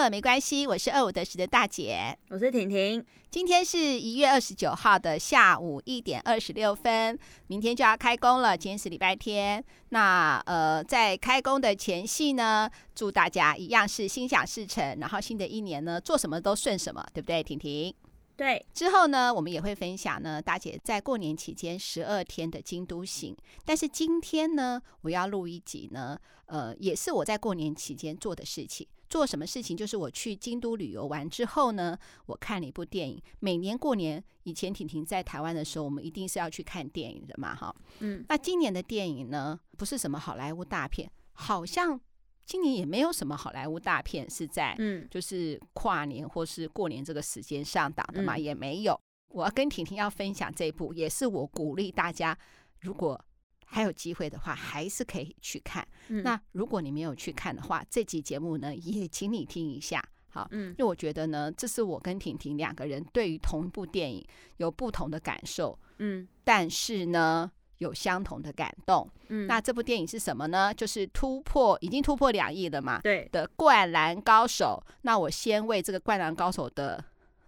了没关系，我是二五得十的大姐，我是婷婷。今天是一月二十九号的下午一点二十六分，明天就要开工了。今天是礼拜天，那呃，在开工的前夕呢，祝大家一样是心想事成，然后新的一年呢，做什么都顺什么，对不对，婷婷？对，之后呢，我们也会分享呢，大姐在过年期间十二天的京都行。但是今天呢，我要录一集呢，呃，也是我在过年期间做的事情。做什么事情？就是我去京都旅游完之后呢，我看了一部电影。每年过年以前，婷婷在台湾的时候，我们一定是要去看电影的嘛，哈。嗯。那今年的电影呢，不是什么好莱坞大片，好像。今年也没有什么好莱坞大片是在，嗯，就是跨年或是过年这个时间上档的嘛，也没有。我要跟婷婷要分享这一部，也是我鼓励大家，如果还有机会的话，还是可以去看。那如果你没有去看的话，这集节目呢，也请你听一下，好，因为我觉得呢，这是我跟婷婷两个人对于同一部电影有不同的感受，嗯，但是呢。有相同的感动，嗯，那这部电影是什么呢？就是突破，已经突破两亿了嘛，对的《灌篮高手》。那我先为这个《灌篮高手》的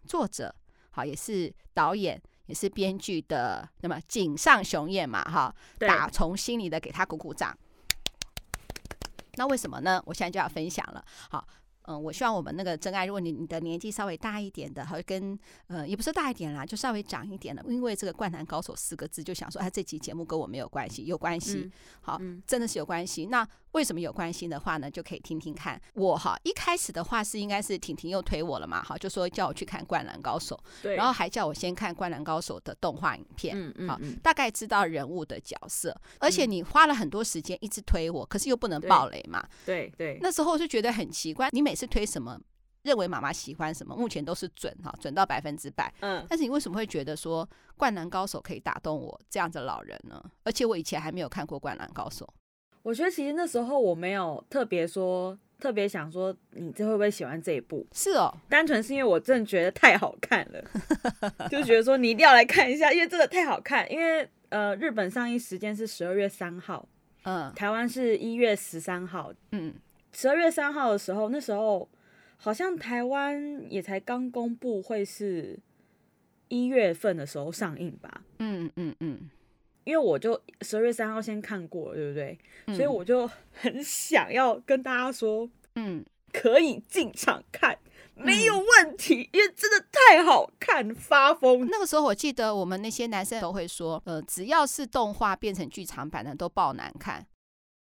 作者，好，也是导演，也是编剧的，那么井上雄彦嘛，哈，打从心里的给他鼓鼓掌。那为什么呢？我现在就要分享了，好。嗯，我希望我们那个真爱，如果你你的年纪稍微大一点的，和跟呃也不是大一点啦，就稍微长一点的，因为这个“灌篮高手”四个字，就想说，哎，这期节目跟我没有关系，有关系，好，真的是有关系。那为什么有关心的话呢？就可以听听看。我哈一开始的话是应该是婷婷又推我了嘛，哈，就说叫我去看《灌篮高手》，对，然后还叫我先看《灌篮高手》的动画影片，嗯嗯，好，大概知道人物的角色，而且你花了很多时间一直推我，可是又不能暴雷嘛，对对。那时候我就觉得很奇怪，你每次推什么，认为妈妈喜欢什么，目前都是准哈，准到百分之百，嗯。但是你为什么会觉得说《灌篮高手》可以打动我这样的老人呢？而且我以前还没有看过《灌篮高手》。我觉得其实那时候我没有特别说，特别想说你这会不会喜欢这一部？是哦，单纯是因为我真的觉得太好看了，就觉得说你一定要来看一下，因为真的太好看。因为呃，日本上映时间是十二月三号，嗯，台湾是一月十三号，嗯，十二月三号的时候，那时候好像台湾也才刚公布会是一月份的时候上映吧，嗯嗯嗯。因为我就十二月三号先看过了，对不对？嗯、所以我就很想要跟大家说，嗯，可以进场看，嗯、没有问题，因为真的太好看，发疯。那个时候我记得我们那些男生都会说，呃，只要是动画变成剧场版的都爆难看，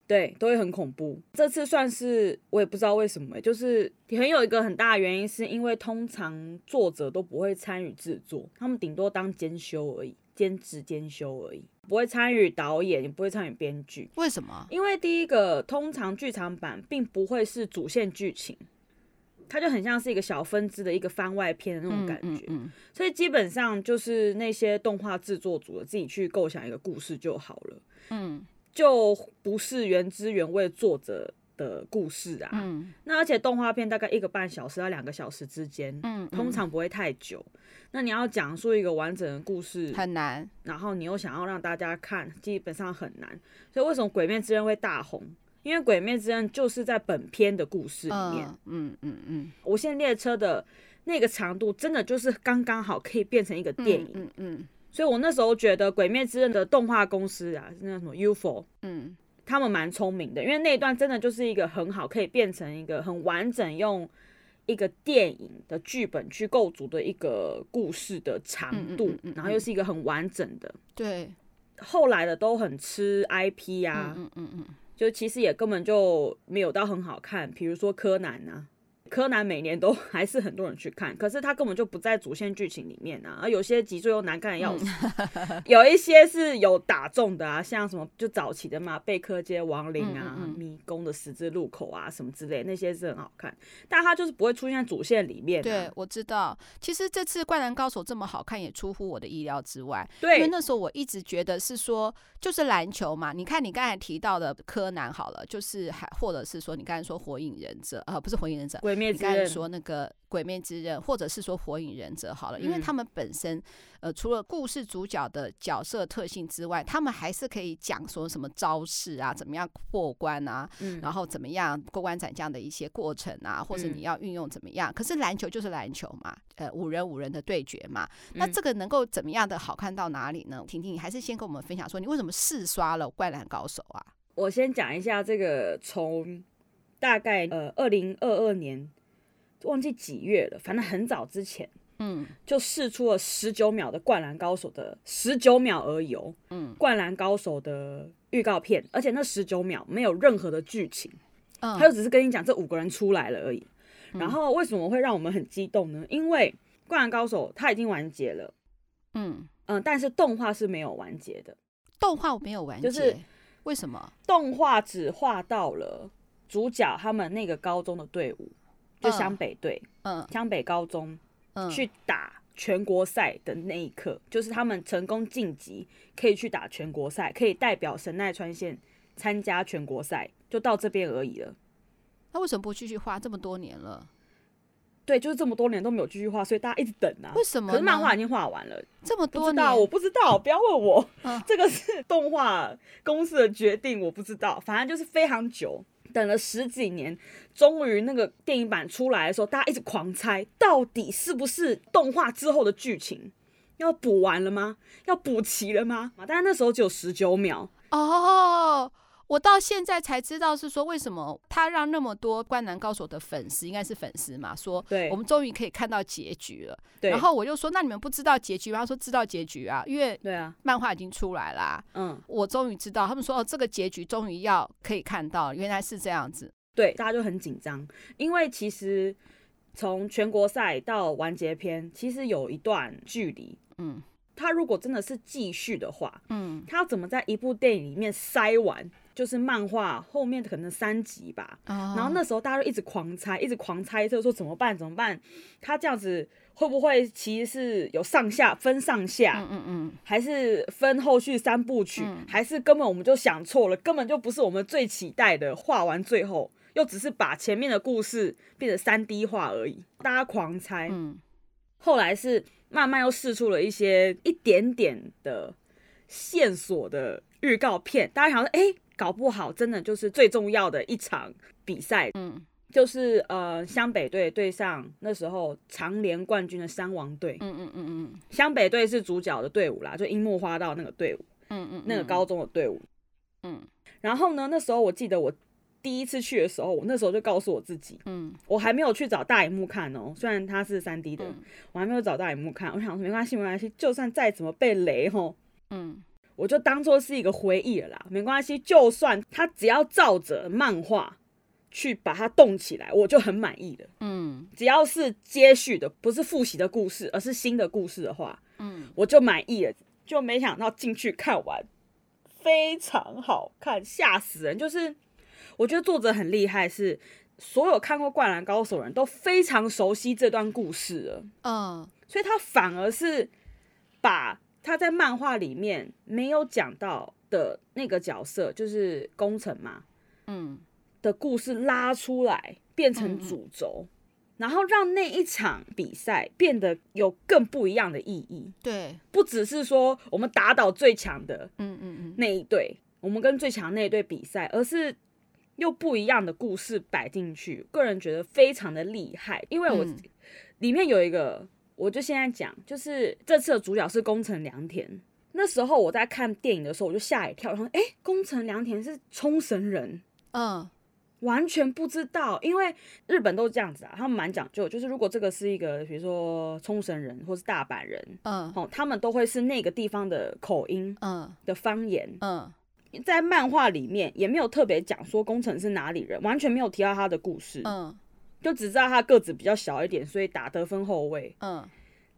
对，都会很恐怖。这次算是我也不知道为什么，就是很有一个很大的原因，是因为通常作者都不会参与制作，他们顶多当监修而已。兼职兼修而已，不会参与导演，也不会参与编剧。为什么？因为第一个，通常剧场版并不会是主线剧情，它就很像是一个小分支的一个番外篇的那种感觉。嗯嗯嗯、所以基本上就是那些动画制作组的自己去构想一个故事就好了。嗯，就不是原汁原味作者的故事啊，嗯，那而且动画片大概一个半小时到两个小时之间，嗯，通常不会太久。那你要讲述一个完整的故事很难，然后你又想要让大家看，基本上很难。所以为什么《鬼灭之刃》会大红？因为《鬼灭之刃》就是在本片的故事里面，嗯嗯嗯，无限列车的那个长度真的就是刚刚好可以变成一个电影，嗯嗯。所以我那时候觉得《鬼灭之刃》的动画公司啊，是那什么 UFO，嗯。他们蛮聪明的，因为那一段真的就是一个很好，可以变成一个很完整，用一个电影的剧本去构筑的一个故事的长度，嗯嗯嗯嗯，然后又是一个很完整的。对，后来的都很吃 IP 啊，嗯嗯嗯，就其实也根本就没有到很好看，比如说柯南啊。柯南每年都还是很多人去看，可是他根本就不在主线剧情里面啊，而有些集数又难看的要死，嗯、有一些是有打中的啊，像什么就早期的嘛，贝克街亡灵啊，嗯嗯嗯迷宫的十字路口啊，什么之类，那些是很好看，但他就是不会出现在主线里面、啊。对，我知道，其实这次《灌篮高手》这么好看，也出乎我的意料之外。对，因为那时候我一直觉得是说，就是篮球嘛，你看你刚才提到的柯南好了，就是还或者是说你刚才说火影忍者啊、呃，不是火影忍者。灭之刃说那个。鬼灭之刃，或者是说火影忍者好了，因为他们本身，呃，除了故事主角的角色特性之外，他们还是可以讲说什么招式啊，怎么样过关啊，嗯、然后怎么样过关斩将的一些过程啊，或者你要运用怎么样。可是篮球就是篮球嘛，呃，五人五人的对决嘛，那这个能够怎么样的好看到哪里呢？婷婷，你还是先跟我们分享说，你为什么四刷了《灌篮高手》啊？我先讲一下这个，从大概呃二零二二年。忘记几月了，反正很早之前，嗯，就试出了十九秒的《灌篮高手》的十九秒而已，嗯，《灌篮高手》的预告片，而且那十九秒没有任何的剧情，嗯，他就只是跟你讲这五个人出来了而已。然后为什么会让我们很激动呢？因为《灌篮高手》它已经完结了，嗯嗯，但是动画是没有完结的，动画没有完结，就是为什么？动画只画到了主角他们那个高中的队伍。就湘北队，嗯，湘北高中，嗯，去打全国赛的那一刻，嗯，就是他们成功晋级，可以去打全国赛，可以代表神奈川县参加全国赛，就到这边而已了。他为什么不继续画？这么多年了，对，就是这么多年都没有继续画，所以大家一直等啊。为什么？可是漫画已经画完了，这么多年，不知道，我不知道，不要问我，嗯，这个是动画公司的决定，我不知道，反正就是非常久。等了十几年，终于那个电影版出来的时候，大家一直狂猜，到底是不是动画之后的剧情要补完了吗？要补齐了吗？但是那时候只有十九秒哦。我到现在才知道是说，为什么他让那么多《灌篮高手》的粉丝，应该是粉丝嘛，说对，我们终于可以看到结局了。对，然后我就说，那你们不知道结局吗？他说知道结局啊，因为对啊，漫画已经出来啦。嗯，我终于知道，他们说哦，这个结局终于要可以看到，原来是这样子。对，大家就很紧张，因为其实从全国赛到完结篇，其实有一段距离。嗯，他如果真的是继续的话，嗯，他要怎么在一部电影里面塞完？就是漫画后面可能三集吧，oh. 然后那时候大家就一直狂猜，一直狂猜测说怎么办？怎么办？他这样子会不会其实是有上下分上下？嗯嗯嗯，还是分后续三部曲？嗯、还是根本我们就想错了？根本就不是我们最期待的。画完最后又只是把前面的故事变成三 D 画而已，大家狂猜。嗯，后来是慢慢又试出了一些一点点的线索的预告片，大家想说，哎、欸。搞不好真的就是最重要的一场比赛，嗯，就是呃湘北队对上那时候常联冠军的山王队，嗯嗯嗯嗯，湘北队是主角的队伍啦，就樱木花道那个队伍，嗯嗯，那个高中的队伍，嗯，然后呢，那时候我记得我第一次去的时候，我那时候就告诉我自己，嗯，我还没有去找大荧幕看哦，虽然它是三 D 的，我还没有找大荧幕看，我想说没关系没关系，就算再怎么被雷吼，嗯。我就当做是一个回忆了啦，没关系，就算他只要照着漫画去把它动起来，我就很满意了。嗯，只要是接续的，不是复习的故事，而是新的故事的话，嗯，我就满意了。就没想到进去看完，非常好看，吓死人。就是我觉得作者很厉害，是所有看过《灌篮高手》的人都非常熟悉这段故事了。嗯，所以他反而是把。他在漫画里面没有讲到的那个角色，就是工程嘛，嗯，的故事拉出来变成主轴，嗯嗯，然后让那一场比赛变得有更不一样的意义。对，不只是说我们打倒最强的，嗯嗯嗯，那一队，我们跟最强那一队比赛，而是又不一样的故事摆进去。个人觉得非常的厉害，因为我里面有一个。我就现在讲，就是这次的主角是宫城良田。那时候我在看电影的时候，我就吓一跳，然后：“哎，宫城良田是冲绳人？”嗯，完全不知道，因为日本都是这样子啊，他们蛮讲究，就是如果这个是一个，比如说冲绳人或是大阪人，嗯，哦，他们都会是那个地方的口音，嗯，的方言，嗯，在漫画里面也没有特别讲说宫城是哪里人，完全没有提到他的故事，嗯。就只知道他个子比较小一点，所以打得分后卫。嗯，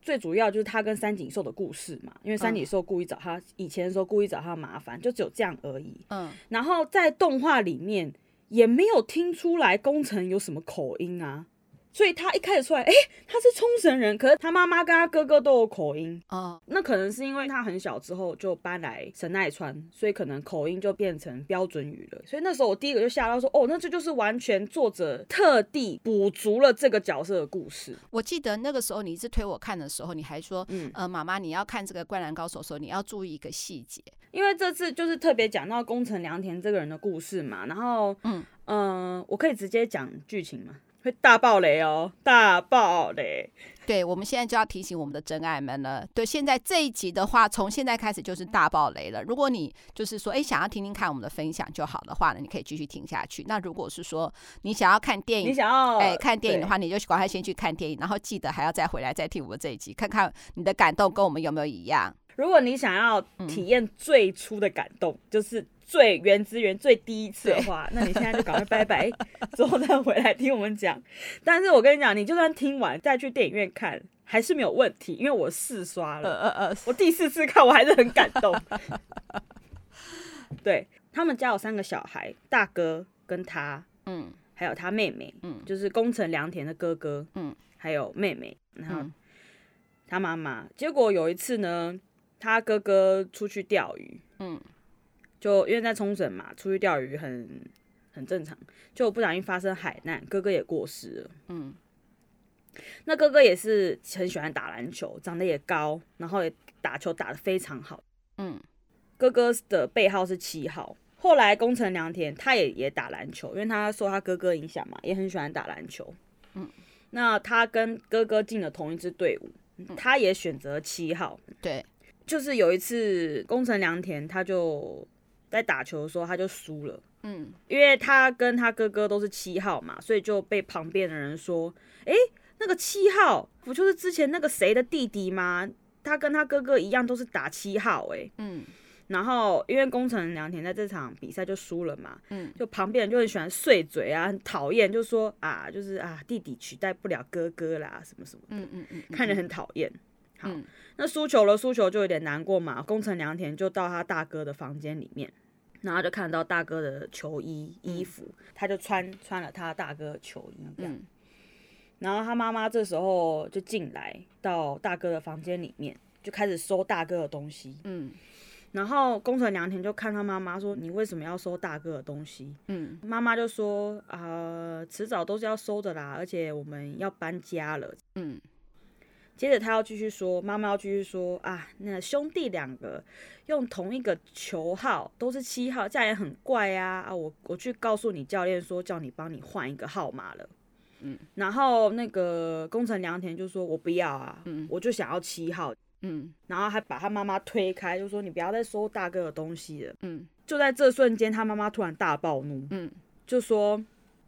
最主要就是他跟三井寿的故事嘛，因为三井寿故意找他，以前的时候故意找他麻烦，就只有这样而已。嗯，然后在动画里面也没有听出来宫城有什么口音啊，所以他一开始出来，哎、欸，他是冲绳人，可是他妈妈跟他哥哥都有口音啊。那可能是因为他很小之后就搬来神奈川，所以可能口音就变成标准语了。所以那时候我第一个就吓到说，哦，那这就是完全作者特地补足了这个角色的故事。我记得那个时候你一直推我看的时候，你还说，嗯，呃，妈妈，你要看这个《灌篮高手》的时候，你要注意一个细节，因为这次就是特别讲到宫城良田这个人的故事嘛。然后，嗯嗯、呃，我可以直接讲剧情吗？会大爆雷哦，大爆雷！对，我们现在就要提醒我们的真爱们了。对，现在这一集的话，从现在开始就是大爆雷了。如果你就是说，哎，想要听听看我们的分享就好的话呢，你可以继续听下去。那如果是说你想要看电影，你想要哎看电影的话，你就赶快先去看电影，然后记得还要再回来再听我们这一集，看看你的感动跟我们有没有一样。如果你想要体验最初的感动，嗯、就是。最原汁原最第一次的话，那你现在就赶快拜拜，之后再回来听我们讲。但是我跟你讲，你就算听完再去电影院看，还是没有问题，因为我四刷了。呃呃呃，我第四次看我还是很感动。对，他们家有三个小孩，大哥跟他，嗯，还有他妹妹，嗯，就是宫城良田的哥哥，嗯，还有妹妹，然后他妈妈。结果有一次呢，他哥哥出去钓鱼，嗯。就因为在冲绳嘛，出去钓鱼很很正常，就不小心发生海难，哥哥也过世了。嗯，那哥哥也是很喜欢打篮球，长得也高，然后也打球打得非常好。嗯，哥哥的背号是七号。后来宫城良田他也也打篮球，因为他受他哥哥影响嘛，也很喜欢打篮球。嗯，那他跟哥哥进了同一支队伍，他也选择七号。对，就是有一次宫城良田他就。在打球的时候，他就输了。嗯，因为他跟他哥哥都是七号嘛，所以就被旁边的人说：“哎，那个七号不就是之前那个谁的弟弟吗？他跟他哥哥一样，都是打七号。”哎，嗯。然后因为宫城良田在这场比赛就输了嘛，嗯，就旁边人就很喜欢碎嘴啊，很讨厌，就说啊，就是啊，弟弟取代不了哥哥啦，什么什么的，嗯嗯嗯，看着很讨厌。好，那输球了，输球就有点难过嘛。宫城良田就到他大哥的房间里面。然后就看到大哥的球衣衣服，嗯、他就穿穿了他大哥的球衣这样。嗯、然后他妈妈这时候就进来到大哥的房间里面，就开始收大哥的东西。嗯。然后宫城良田就看他妈妈说：“你为什么要收大哥的东西？”嗯。妈妈就说：“啊、呃，迟早都是要收的啦，而且我们要搬家了。”嗯。接着他要继续说，妈妈要继续说啊，那兄弟两个用同一个球号都是七号，这样也很怪啊啊！我我去告诉你教练说，叫你帮你换一个号码了。嗯，然后那个宫城良田就说，我不要啊，嗯，我就想要七号。嗯，然后还把他妈妈推开，就说你不要再收大哥的东西了。嗯，就在这瞬间，他妈妈突然大暴怒，嗯，就说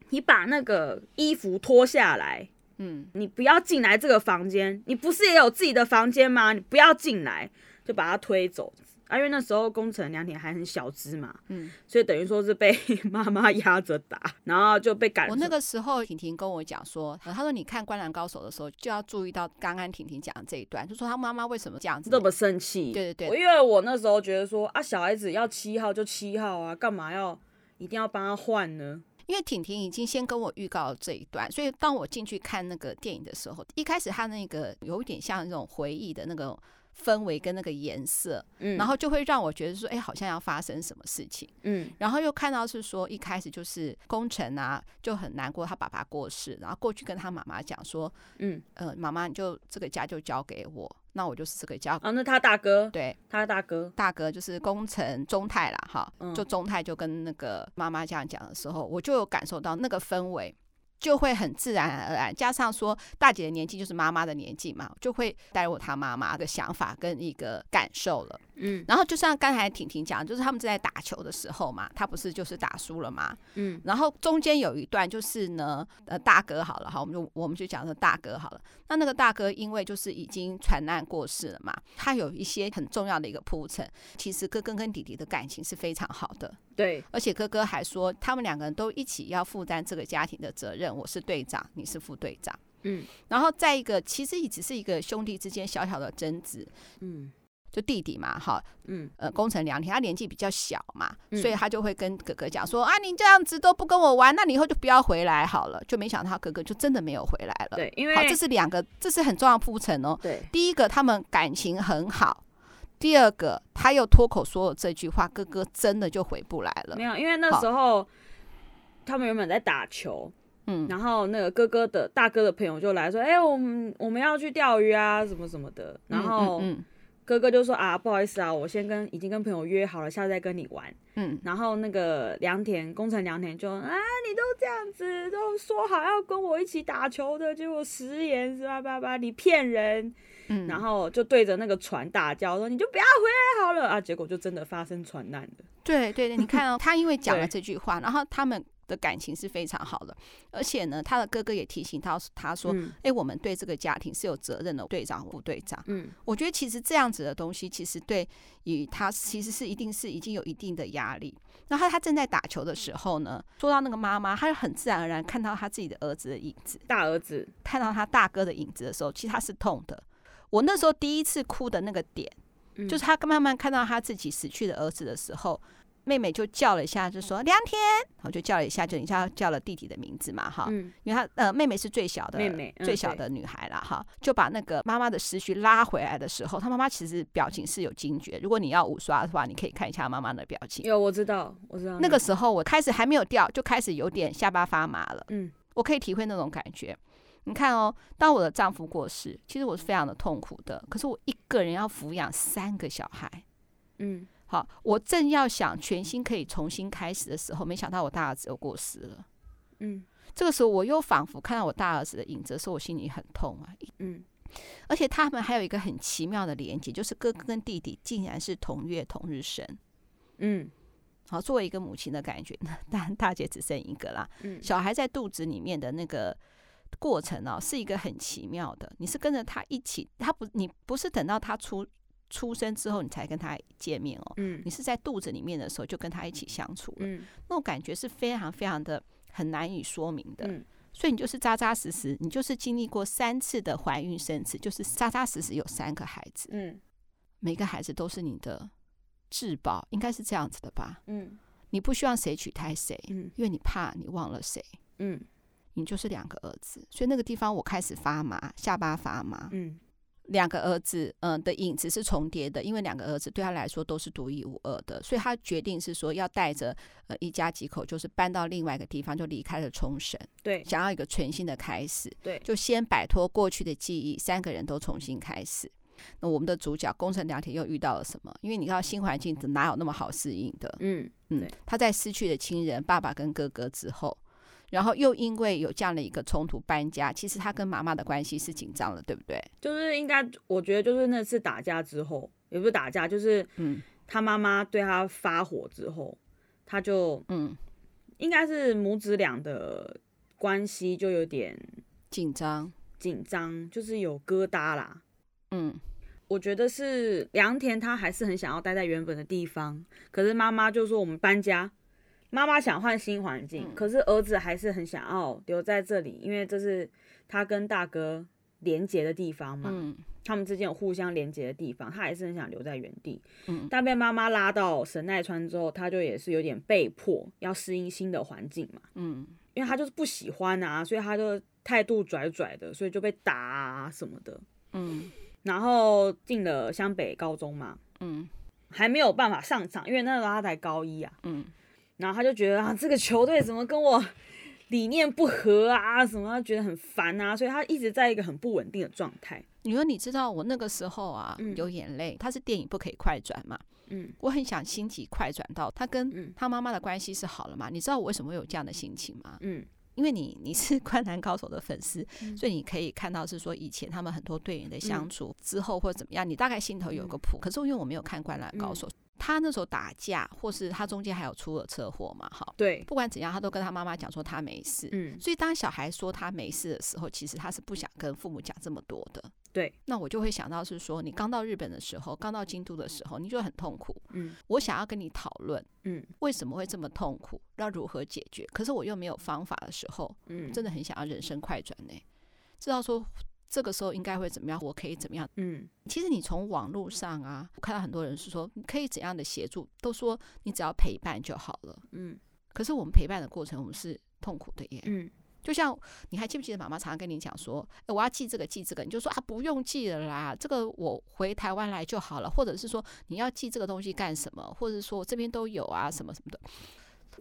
你把那个衣服脱下来。嗯，你不要进来这个房间，你不是也有自己的房间吗？你不要进来，就把他推走。啊，因为那时候工程良田还很小只嘛，嗯，所以等于说是被 妈妈压着打，然后就被赶。我那个时候婷婷跟我讲说，他说你看《灌篮高手》的时候就要注意到刚刚婷婷讲的这一段，就说她妈妈为什么这样子这么生气？对对对，因为我那时候觉得说啊，小孩子要七号就七号啊，干嘛要一定要帮他换呢？因为婷婷已经先跟我预告这一段，所以当我进去看那个电影的时候，一开始他那个有点像那种回忆的那个氛围跟那个颜色，嗯，然后就会让我觉得说，哎，好像要发生什么事情，嗯，然后又看到是说一开始就是工程啊就很难过，他爸爸过世，然后过去跟他妈妈讲说，嗯，呃，妈妈你就这个家就交给我。那我就是这个家啊，那他大哥，对，他大哥，大哥就是工程中泰啦，哈，就中泰就跟那个妈妈这样讲的时候，我就有感受到那个氛围。就会很自然而然，加上说大姐的年纪就是妈妈的年纪嘛，就会带入她妈妈的想法跟一个感受了。嗯，然后就像刚才婷婷讲，就是他们正在打球的时候嘛，他不是就是打输了嘛。嗯，然后中间有一段就是呢，呃，大哥好了哈，我们就我们就讲说大哥好了。那那个大哥因为就是已经传难过世了嘛，他有一些很重要的一个铺陈。其实哥哥跟弟弟的感情是非常好的。对，而且哥哥还说，他们两个人都一起要负担这个家庭的责任。我是队长，你是副队长。嗯，然后再一个，其实也只是一个兄弟之间小小的争执。嗯，就弟弟嘛，哈，嗯，呃，工程良田，他年纪比较小嘛，嗯、所以他就会跟哥哥讲说啊，你这样子都不跟我玩，那你以后就不要回来好了。就没想到他哥哥就真的没有回来了。对，因为好，这是两个，这是很重要的铺陈哦。对，第一个他们感情很好，第二个他又脱口说了这句话，哥哥真的就回不来了。没有，因为那时候他们原本在打球。嗯，然后那个哥哥的大哥的朋友就来说，哎、欸，我们我们要去钓鱼啊，什么什么的。然后哥哥就说啊，不好意思啊，我先跟已经跟朋友约好了，下次再跟你玩。嗯，然后那个良田工程良田就啊，你都这样子都说好要跟我一起打球的，结果食言是吧？吧吧，你骗人。嗯，然后就对着那个船大叫说，你就不要回来好了啊！结果就真的发生船难了。对对对，你看哦，他因为讲了这句话，然后他们。的感情是非常好的，而且呢，他的哥哥也提醒他，他说：“哎、嗯，我们对这个家庭是有责任的，队长、副队长。”嗯，我觉得其实这样子的东西，其实对于他其实是一定是已经有一定的压力。然后他正在打球的时候呢，说到那个妈妈，他就很自然而然看到他自己的儿子的影子，大儿子看到他大哥的影子的时候，其实他是痛的。我那时候第一次哭的那个点，嗯、就是他慢慢看到他自己死去的儿子的时候。妹妹就叫了一下，就说梁天，然后就叫了一下，就你叫叫了弟弟的名字嘛，哈，嗯，因为他呃妹妹是最小的妹妹，最小的女孩了，哈，就把那个妈妈的思绪拉回来的时候，她妈妈其实表情是有惊觉。如果你要五刷的话，你可以看一下妈妈的表情。有，我知道，我知道。那个时候我开始还没有掉，就开始有点下巴发麻了。嗯，我可以体会那种感觉。你看哦，当我的丈夫过世，其实我是非常的痛苦的。可是我一个人要抚养三个小孩，嗯。好，我正要想全新可以重新开始的时候，没想到我大儿子又过世了。嗯，这个时候我又仿佛看到我大儿子的影子，所以我心里很痛啊。嗯，而且他们还有一个很奇妙的连接，就是哥哥跟弟弟竟然是同月同日生。嗯，好，作为一个母亲的感觉，当然大姐只剩一个啦。嗯，小孩在肚子里面的那个过程啊，是一个很奇妙的。你是跟着他一起，他不，你不是等到他出。出生之后，你才跟他见面哦。嗯，你是在肚子里面的时候就跟他一起相处了。嗯，那种感觉是非常非常的很难以说明的。嗯，所以你就是扎扎实实，你就是经历过三次的怀孕生子，就是扎扎实实有三个孩子。嗯，每个孩子都是你的至宝，应该是这样子的吧？嗯，你不希望谁取代谁，嗯，因为你怕你忘了谁。嗯，你就是两个儿子，所以那个地方我开始发麻，下巴发麻。嗯。两个儿子，嗯、呃、的影子是重叠的，因为两个儿子对他来说都是独一无二的，所以他决定是说要带着呃一家几口，就是搬到另外一个地方，就离开了冲绳，对，想要一个全新的开始，对，就先摆脱过去的记忆，三个人都重新开始。那我们的主角宫城良田又遇到了什么？因为你知道新环境哪有那么好适应的？嗯嗯，他在失去了亲人爸爸跟哥哥之后。然后又因为有这样的一个冲突搬家，其实他跟妈妈的关系是紧张的，对不对？就是应该，我觉得就是那次打架之后，也不是打架，就是嗯，他妈妈对他发火之后，他就嗯，应该是母子俩的关系就有点紧张，紧张就是有疙瘩啦。嗯，我觉得是良田他还是很想要待在原本的地方，可是妈妈就说我们搬家。妈妈想换新环境，可是儿子还是很想要留在这里，因为这是他跟大哥连接的地方嘛。嗯，他们之间有互相连接的地方，他还是很想留在原地。嗯，但被妈妈拉到神奈川之后，他就也是有点被迫要适应新的环境嘛。嗯，因为他就是不喜欢啊，所以他就态度拽拽的，所以就被打啊什么的。嗯，然后进了湘北高中嘛。嗯，还没有办法上场，因为那时候他才高一啊。嗯。然后他就觉得啊，这个球队怎么跟我理念不合啊？什么他觉得很烦啊，所以他一直在一个很不稳定的状态。你说你知道我那个时候啊，嗯、有眼泪。他是电影不可以快转嘛？嗯，我很想心急快转到他跟他妈妈的关系是好了嘛？你知道我为什么会有这样的心情吗？嗯，因为你你是 灌篮高手的粉丝，嗯、所以你可以看到是说以前他们很多队员的相处、嗯、之后或者怎么样，你大概心头有个谱。嗯、可是因为我没有看灌篮高手。嗯他那时候打架，或是他中间还有出了车祸嘛？哈，对，不管怎样，他都跟他妈妈讲说他没事。嗯，所以当小孩说他没事的时候，其实他是不想跟父母讲这么多的。对，那我就会想到是说，你刚到日本的时候，刚到京都的时候，你就很痛苦。嗯，我想要跟你讨论，嗯，为什么会这么痛苦，要如何解决？可是我又没有方法的时候，嗯，真的很想要人生快转呢。知道说这个时候应该会怎么样？我可以怎么样？嗯，其实你从网络上啊，我看到很多人是说你可以怎样的协助，都说你只要陪伴就好了。嗯，可是我们陪伴的过程，我们是痛苦的耶。嗯，就像你还记不记得妈妈常常跟你讲说，诶，我要寄这个寄这个，你就说啊不用寄了啦，这个我回台湾来就好了，或者是说你要寄这个东西干什么，或者是说我这边都有啊什么什么的，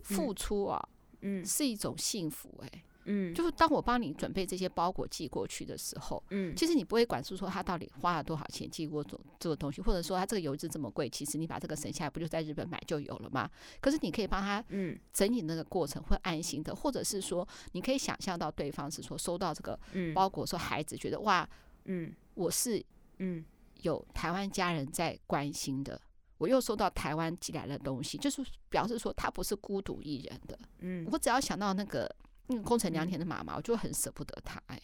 付出啊，嗯，是一种幸福诶。嗯，就是当我帮你准备这些包裹寄过去的时候，嗯，其实你不会管是说他到底花了多少钱寄过这这个东西，或者说他这个邮资这么贵，其实你把这个省下来，不就在日本买就有了吗？可是你可以帮他，嗯，整理那个过程会安心的，或者是说你可以想象到对方是说收到这个包裹，说孩子觉得哇，嗯，我是嗯。有台湾家人在关心的，我又收到台湾寄来的东西，就是表示说他不是孤独一人的，嗯，我只要想到那个。那个宫城良田的妈妈，我就很舍不得她。哎，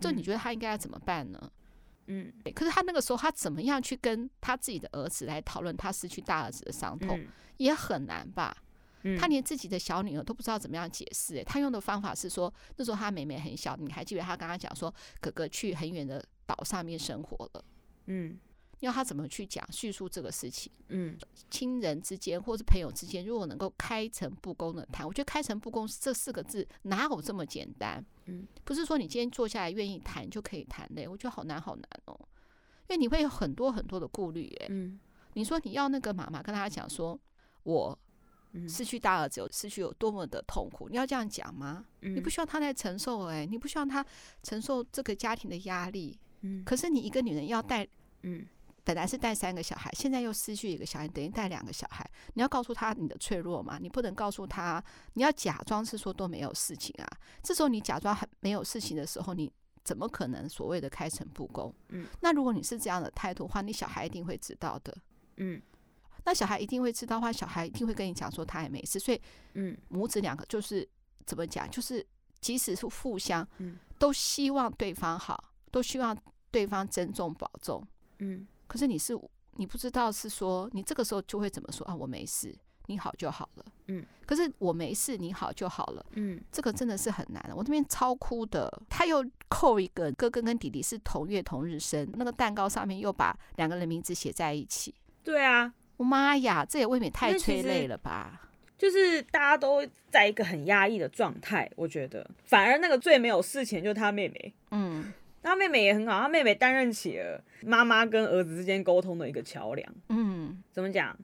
就你觉得她应该要怎么办呢？嗯，可是她那个时候，她怎么样去跟她自己的儿子来讨论她失去大儿子的伤痛，也很难吧？她连自己的小女儿都不知道怎么样解释。哎，她用的方法是说，那时候她妹妹很小，你还记得她刚刚讲说，哥哥去很远的岛上面生活了。嗯。要他怎么去讲叙述这个事情？嗯，亲人之间或是朋友之间，如果能够开诚布公的谈，我觉得开诚布公这四个字哪有这么简单？嗯，不是说你今天坐下来愿意谈就可以谈的，我觉得好难好难哦，因为你会有很多很多的顾虑。哎，嗯，你说你要那个妈妈跟他讲说，我失去大儿子，失去有多么的痛苦，你要这样讲吗？嗯你不需要他来承受，哎，你不需要他承受这个家庭的压力。嗯，可是你一个女人要带，嗯。本来是带三个小孩，现在又失去一个小孩，等于带两个小孩。你要告诉他你的脆弱嘛？你不能告诉他，你要假装是说都没有事情啊。这时候你假装很没有事情的时候，你怎么可能所谓的开诚布公？嗯，那如果你是这样的态度的话，你小孩一定会知道的。嗯，那小孩一定会知道的话，小孩一定会跟你讲说他也没事。所以，嗯，母子两个就是怎么讲？就是即使是互相，嗯，都希望对方好，都希望对方珍重保重。嗯。可是你是你不知道是说你这个时候就会怎么说啊？我没事，你好就好了。嗯。可是我没事，你好就好了。嗯。这个真的是很难。我这边超哭的，他又扣一个哥哥跟弟弟是同月同日生，那个蛋糕上面又把两个人名字写在一起。对啊，我妈呀，这也未免太催泪了吧？就是大家都在一个很压抑的状态，我觉得反而那个最没有事情就是他妹妹。嗯。他妹妹也很好，他妹妹担任起了妈妈跟儿子之间沟通的一个桥梁。嗯，怎么讲？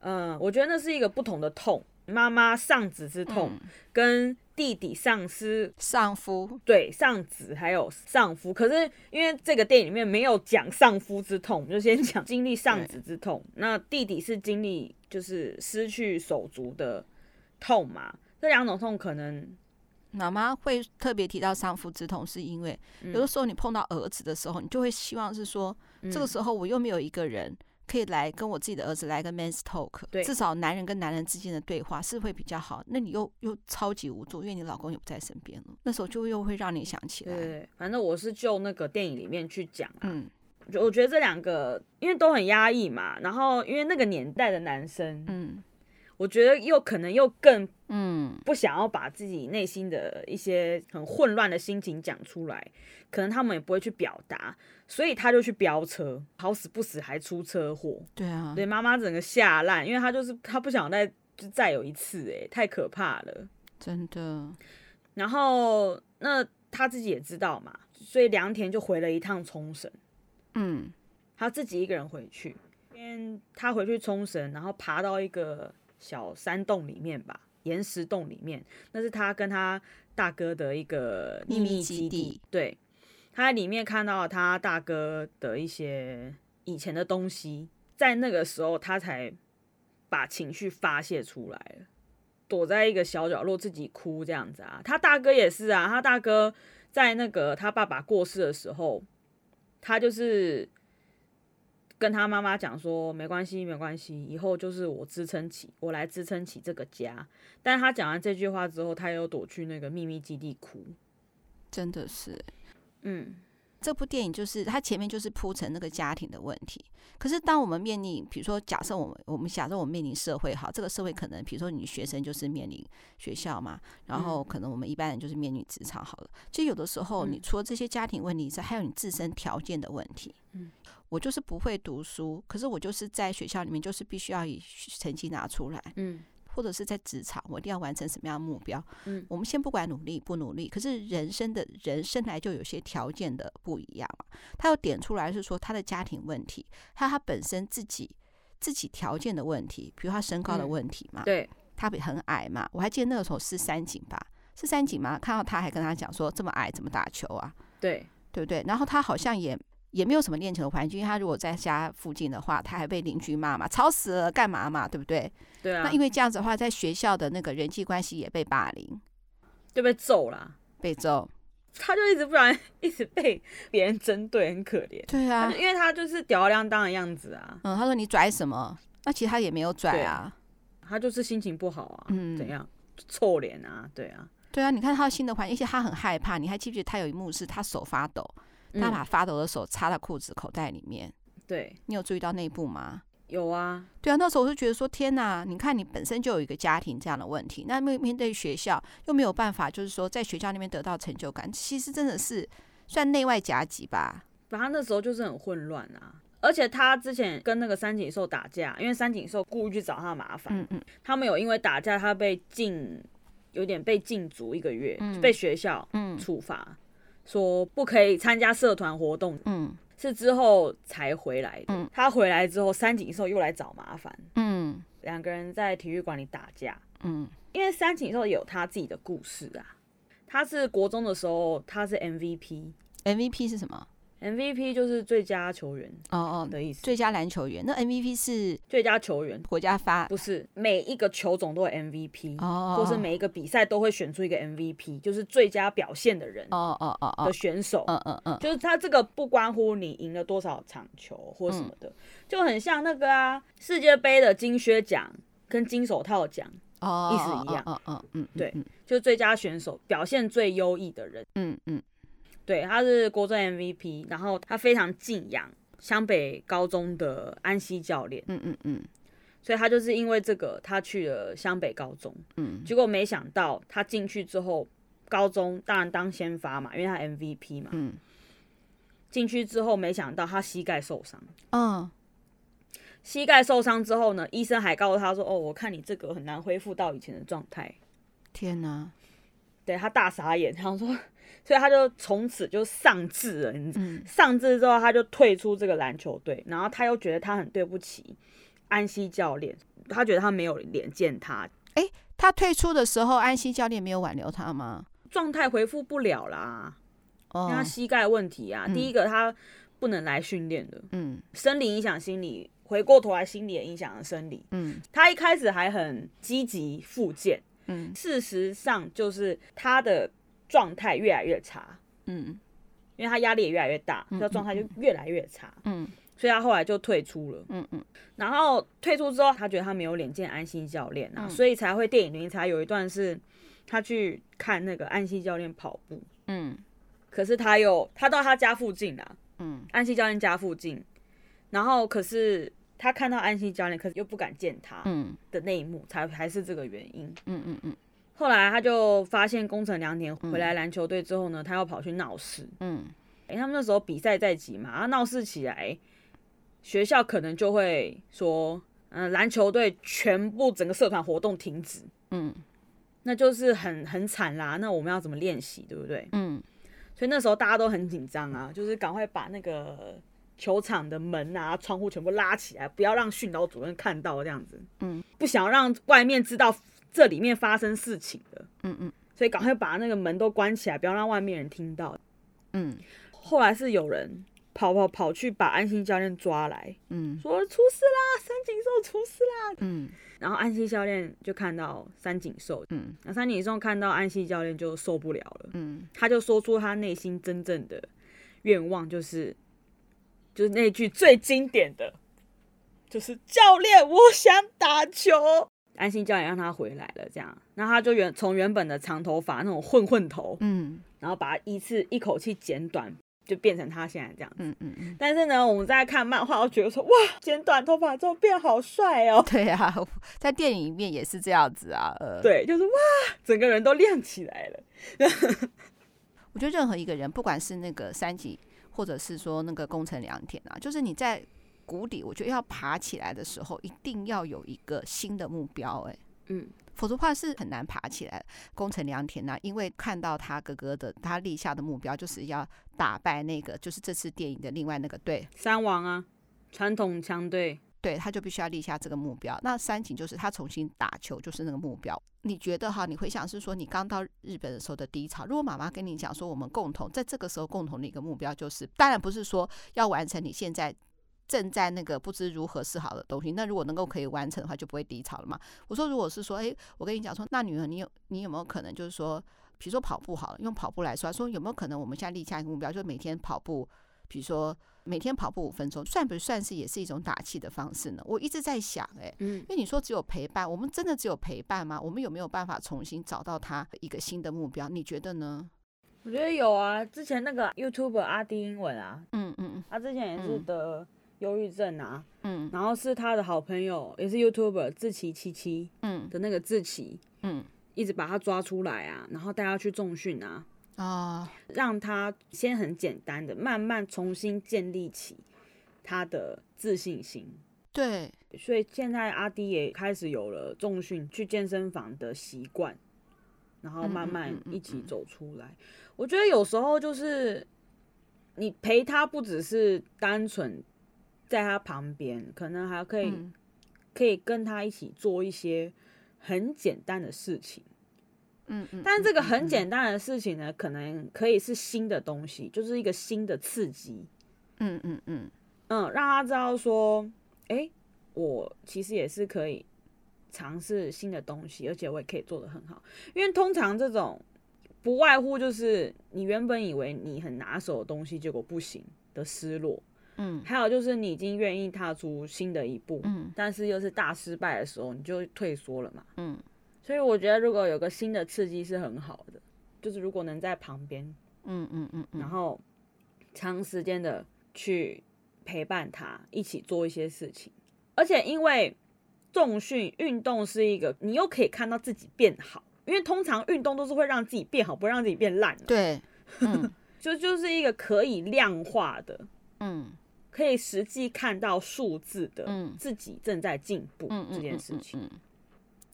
嗯，我觉得那是一个不同的痛，妈妈丧子之痛，嗯、跟弟弟丧失丧夫，对，丧子还有丧夫。可是因为这个电影里面没有讲丧夫之痛，我们就先讲经历丧子之痛。那弟弟是经历就是失去手足的痛嘛？这两种痛可能。妈妈会特别提到丧夫之痛，是因为有的时候你碰到儿子的时候，你就会希望是说，这个时候我又没有一个人可以来跟我自己的儿子来个 man's talk，对至少男人跟男人之间的对话是会比较好。那你又又超级无助，因为你老公也不在身边了，那时候就又会让你想起来。对，反正我是就那个电影里面去讲，嗯，就我觉得这两个因为都很压抑嘛，然后因为那个年代的男生，嗯。我觉得又可能又更嗯不想要把自己内心的一些很混乱的心情讲出来，可能他们也不会去表达，所以他就去飙车，好死不死还出车祸。对啊，对妈妈整个吓烂，因为他就是他不想再就再有一次，哎，太可怕了，真的。然后那他自己也知道嘛，所以良田就回了一趟冲绳，嗯，他自己一个人回去，因为他回去冲绳，然后爬到一个。小山洞里面吧，岩石洞里面，那是他跟他大哥的一个秘密基地。对，他在里面看到了他大哥的一些以前的东西，在那个时候他才把情绪发泄出来了，躲在一个小角落自己哭这样子啊。他大哥也是啊，他大哥在那个他爸爸过世的时候，他就是。跟他妈妈讲说，没关系，没关系，以后就是我支撑起，我来支撑起这个家。但是他讲完这句话之后，他又躲去那个秘密基地哭，真的是，嗯，这部电影就是它前面就是铺成那个家庭的问题。可是当我们面临，比如说假设我们我们假设我们面临社会哈，这个社会可能比如说你学生就是面临学校嘛，然后可能我们一般人就是面临职场好了。就有的时候，你除了这些家庭问题之外，还有你自身条件的问题。嗯，我就是不会读书，可是我就是在学校里面就是必须要以成绩拿出来。嗯。或者是在职场，我一定要完成什么样的目标？嗯，我们先不管努力不努力，可是人生的人生来就有些条件的不一样嘛。他要点出来是说他的家庭问题，还有他本身自己自己条件的问题，比如他身高的问题嘛，嗯、对，他很矮嘛。我还记得那个时候是三井吧，是三井吗？看到他还跟他讲说这么矮怎么打球啊？对，对不对？然后他好像也。也没有什么练球的环境，因为他如果在家附近的话，他还被邻居骂嘛，吵死了，干嘛嘛，对不对？对啊。那因为这样子的话，在学校的那个人际关系也被霸凌，就被揍啦，被揍。他就一直不然 一直被别人针对，很可怜。对啊，因为他就是吊儿郎当的样子啊。嗯，他说你拽什么？那其实他也没有拽啊，他就是心情不好啊。嗯，怎样？臭脸啊？对啊，对啊。你看他的新的环境，而且他很害怕。你还记不记得他有一幕是他手发抖？他把发抖的手插到裤子口袋里面。对，你有注意到那一步吗？有啊。对啊，那时候我就觉得说，天哪！你看你本身就有一个家庭这样的问题，那面面对学校又没有办法，就是说在学校那边得到成就感，其实真的是算内外夹击吧。反正那时候就是很混乱啊。而且他之前跟那个三井寿打架，因为三井寿故意去找他麻烦。嗯嗯。他们有因为打架，他被禁，有点被禁足一个月，嗯、被学校嗯处罚。说不可以参加社团活动，嗯，是之后才回来的。嗯，他回来之后，三井寿又来找麻烦，嗯，两个人在体育馆里打架，嗯，因为三井寿有他自己的故事啊。他是国中的时候，他是 MVP，MVP 是什么？MVP 就是最佳球员哦哦的意思，最佳篮球员。那 MVP 是最佳球员，国家发不是每一个球种都有 MVP 哦，或是每一个比赛都会选出一个 MVP，就是最佳表现的人哦哦哦的选手，嗯嗯嗯，就是他这个不关乎你赢了多少场球或什么的，就很像那个啊世界杯的金靴奖跟金手套奖哦，意思一样，嗯嗯嗯，对，就是最佳选手表现最优异的人，嗯嗯。对，他是国中 MVP，然后他非常敬仰湘北高中的安西教练，嗯嗯嗯，所以他就是因为这个，他去了湘北高中，嗯，结果没想到他进去之后，高中当然当先发嘛，因为他 MVP 嘛，嗯，进去之后没想到他膝盖受伤，嗯，膝盖受伤之后呢，医生还告诉他说，哦，我看你这个很难恢复到以前的状态，天哪，对，他大傻眼，他说。所以他就从此就丧志了，你丧志之后他就退出这个篮球队，然后他又觉得他很对不起安西教练，他觉得他没有脸见他。哎、欸，他退出的时候，安西教练没有挽留他吗？状态恢复不了啦，因为他膝盖问题啊。第一个他不能来训练的，嗯，生理影响心理，回过头来心理也影响了生理。嗯，他一开始还很积极复健，嗯，事实上就是他的。状态越来越差，嗯，因为他压力也越来越大，他状态就越来越差，嗯，所以他后来就退出了，嗯嗯，然后退出之后，他觉得他没有脸见安心教练啊，所以才会电影里才有一段是他去看那个安心教练跑步，嗯，可是他又他到他家附近啊，嗯，安心教练家附近，然后可是他看到安心教练，可是又不敢见他，嗯，的那一幕才还是这个原因，嗯嗯嗯。后来他就发现工程良田回来篮球队之后呢，他又跑去闹事。嗯，哎，他们那时候比赛在即嘛，啊，闹事起来，学校可能就会说，嗯，篮球队全部整个社团活动停止。嗯，那就是很很惨啦。那我们要怎么练习，对不对？嗯，所以那时候大家都很紧张啊，就是赶快把那个球场的门啊、窗户全部拉起来，不要让训导主任看到这样子。嗯，不想让外面知道。这里面发生事情了，嗯嗯，所以赶快把那个门都关起来，不要让外面人听到。嗯，后来是有人跑跑跑去把安心教练抓来，嗯，说出事啦，三井寿出事啦，嗯，然后安心教练就看到三井寿，嗯，那三井寿看到安心教练就受不了了，嗯，他就说出他内心真正的愿望，就是就是那句最经典的，就是教练，我想打球。安心教练让他回来了，这样，然后他就原从原本的长头发那种混混头，嗯，然后把它一次一口气剪短，就变成他现在这样子。嗯嗯嗯。但是呢，我们在看漫画，我觉得说哇，剪短头发之后变好帅哦。对啊，在电影里面也是这样子啊。呃，对，就是哇，整个人都亮起来了。我觉得任何一个人，不管是那个三级，或者是说那个工程良田啊，就是你在谷底，我觉得要爬起来的时候，一定要有一个新的目标。哎，嗯。否则的话是很难爬起来。宫城良田呢、啊，因为看到他哥哥的他立下的目标，就是要打败那个，就是这次电影的另外那个队三王啊，传统强队。对，他就必须要立下这个目标。那三井就是他重新打球，就是那个目标。你觉得哈？你回想是说你刚到日本的时候的低潮。如果妈妈跟你讲说，我们共同在这个时候共同的一个目标，就是当然不是说要完成你现在。正在那个不知如何是好的东西，那如果能够可以完成的话，就不会低潮了嘛。我说，如果是说，哎，我跟你讲说，那女儿，你有你有没有可能就是说，比如说跑步好了，用跑步来说，说有没有可能我们现在立下一个目标，就是每天跑步，比如说每天跑步五分钟，算不算是也是一种打气的方式呢？我一直在想，哎，嗯，因为你说只有陪伴，我们真的只有陪伴吗？我们有没有办法重新找到他一个新的目标？你觉得呢？我觉得有啊，之前那个 YouTuber 阿丁英文啊，嗯嗯嗯，他之前也是得。忧郁症啊，嗯，然后是他的好朋友，也是 YouTuber 志奇七七，嗯，的那个志奇，嗯，一直把他抓出来啊，然后带他去重训啊，啊，让他先很简单的慢慢重新建立起他的自信心。对，所以现在阿迪也开始有了重训去健身房的习惯，然后慢慢一起走出来。我觉得有时候就是你陪他，不只是单纯。在他旁边，可能还可以，嗯、可以跟他一起做一些很简单的事情，嗯嗯。但是这个很简单的事情呢，可能可以是新的东西，就是一个新的刺激，嗯嗯嗯嗯，让他知道说，哎、欸，我其实也是可以尝试新的东西，而且我也可以做得很好。因为通常这种不外乎就是你原本以为你很拿手的东西，结果不行的失落。嗯，还有就是你已经愿意踏出新的一步，嗯，但是又是大失败的时候，你就退缩了嘛，嗯，所以我觉得如果有个新的刺激是很好的，就是如果能在旁边，嗯嗯嗯，然后长时间的去陪伴他，一起做一些事情，而且因为重训运动是一个，你又可以看到自己变好，因为通常运动都是会让自己变好，不让自己变烂，对，嗯，就就是一个可以量化的，嗯。可以实际看到数字的，自己正在进步这件事情，嗯，嗯，嗯，嗯，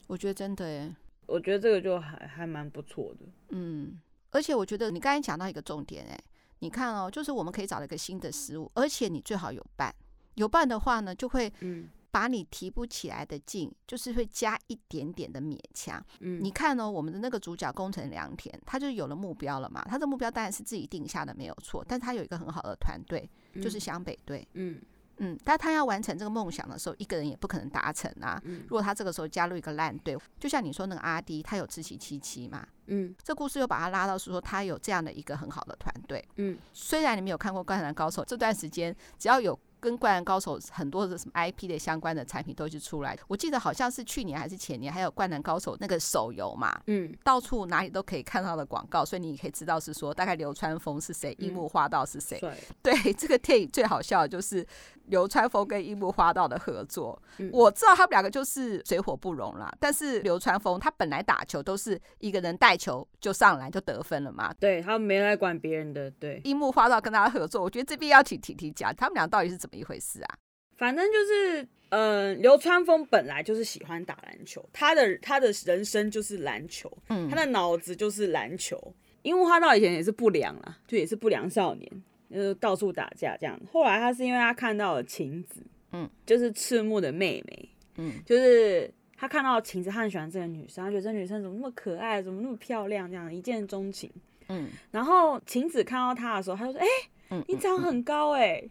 我觉得真的耶，我觉得这个就还还蛮不错的，嗯，而且我觉得你刚才讲到一个重点，哎，你看哦，就是我们可以找到一个新的事物，而且你最好有伴，有伴的话呢，就会，嗯。把你提不起来的劲，就是会加一点点的勉强。嗯，你看哦，我们的那个主角宫城良田，他就有了目标了嘛。他的目标当然是自己定下的，没有错。但他有一个很好的团队，就是湘北队。嗯嗯，但他要完成这个梦想的时候，一个人也不可能达成啊。嗯，如果他这个时候加入一个烂队，就像你说那个阿迪，他有志祺七七嘛。嗯，这故事又把他拉到是说他有这样的一个很好的团队。嗯，虽然你没有看过《灌篮高手》，这段时间只要有。跟《灌篮高手》很多的什么 IP 的相关的产品都是出来，我记得好像是去年还是前年，还有《灌篮高手》那个手游嘛，嗯，到处哪里都可以看到的广告，所以你可以知道是说大概流川枫是谁，樱木花道是谁。对，对，这个电影最好笑的就是流川枫跟樱木花道的合作，嗯，我知道他们两个就是水火不容啦。但是流川枫他本来打球都是一个人带球就上篮就得分了嘛，对，他没来管别人的。对，樱木花道跟他合作，我觉得这边要提提提讲，他们俩到底是怎么一回事啊？反正就是，嗯、呃，流川枫本来就是喜欢打篮球，他的他的人生就是篮球，嗯，他的脑子就是篮球。因为他到以前也是不良啦，就也是不良少年，就是到处打架这样。后来他是因为他看到了晴子，嗯，就是赤木的妹妹，嗯，就是他看到晴子，他很喜欢这个女生，他觉得这女生怎么那么可爱，怎么那么漂亮，这样一见钟情，嗯。然后晴子看到他的时候，他就说：“哎、欸，你长很高哎、欸。嗯”嗯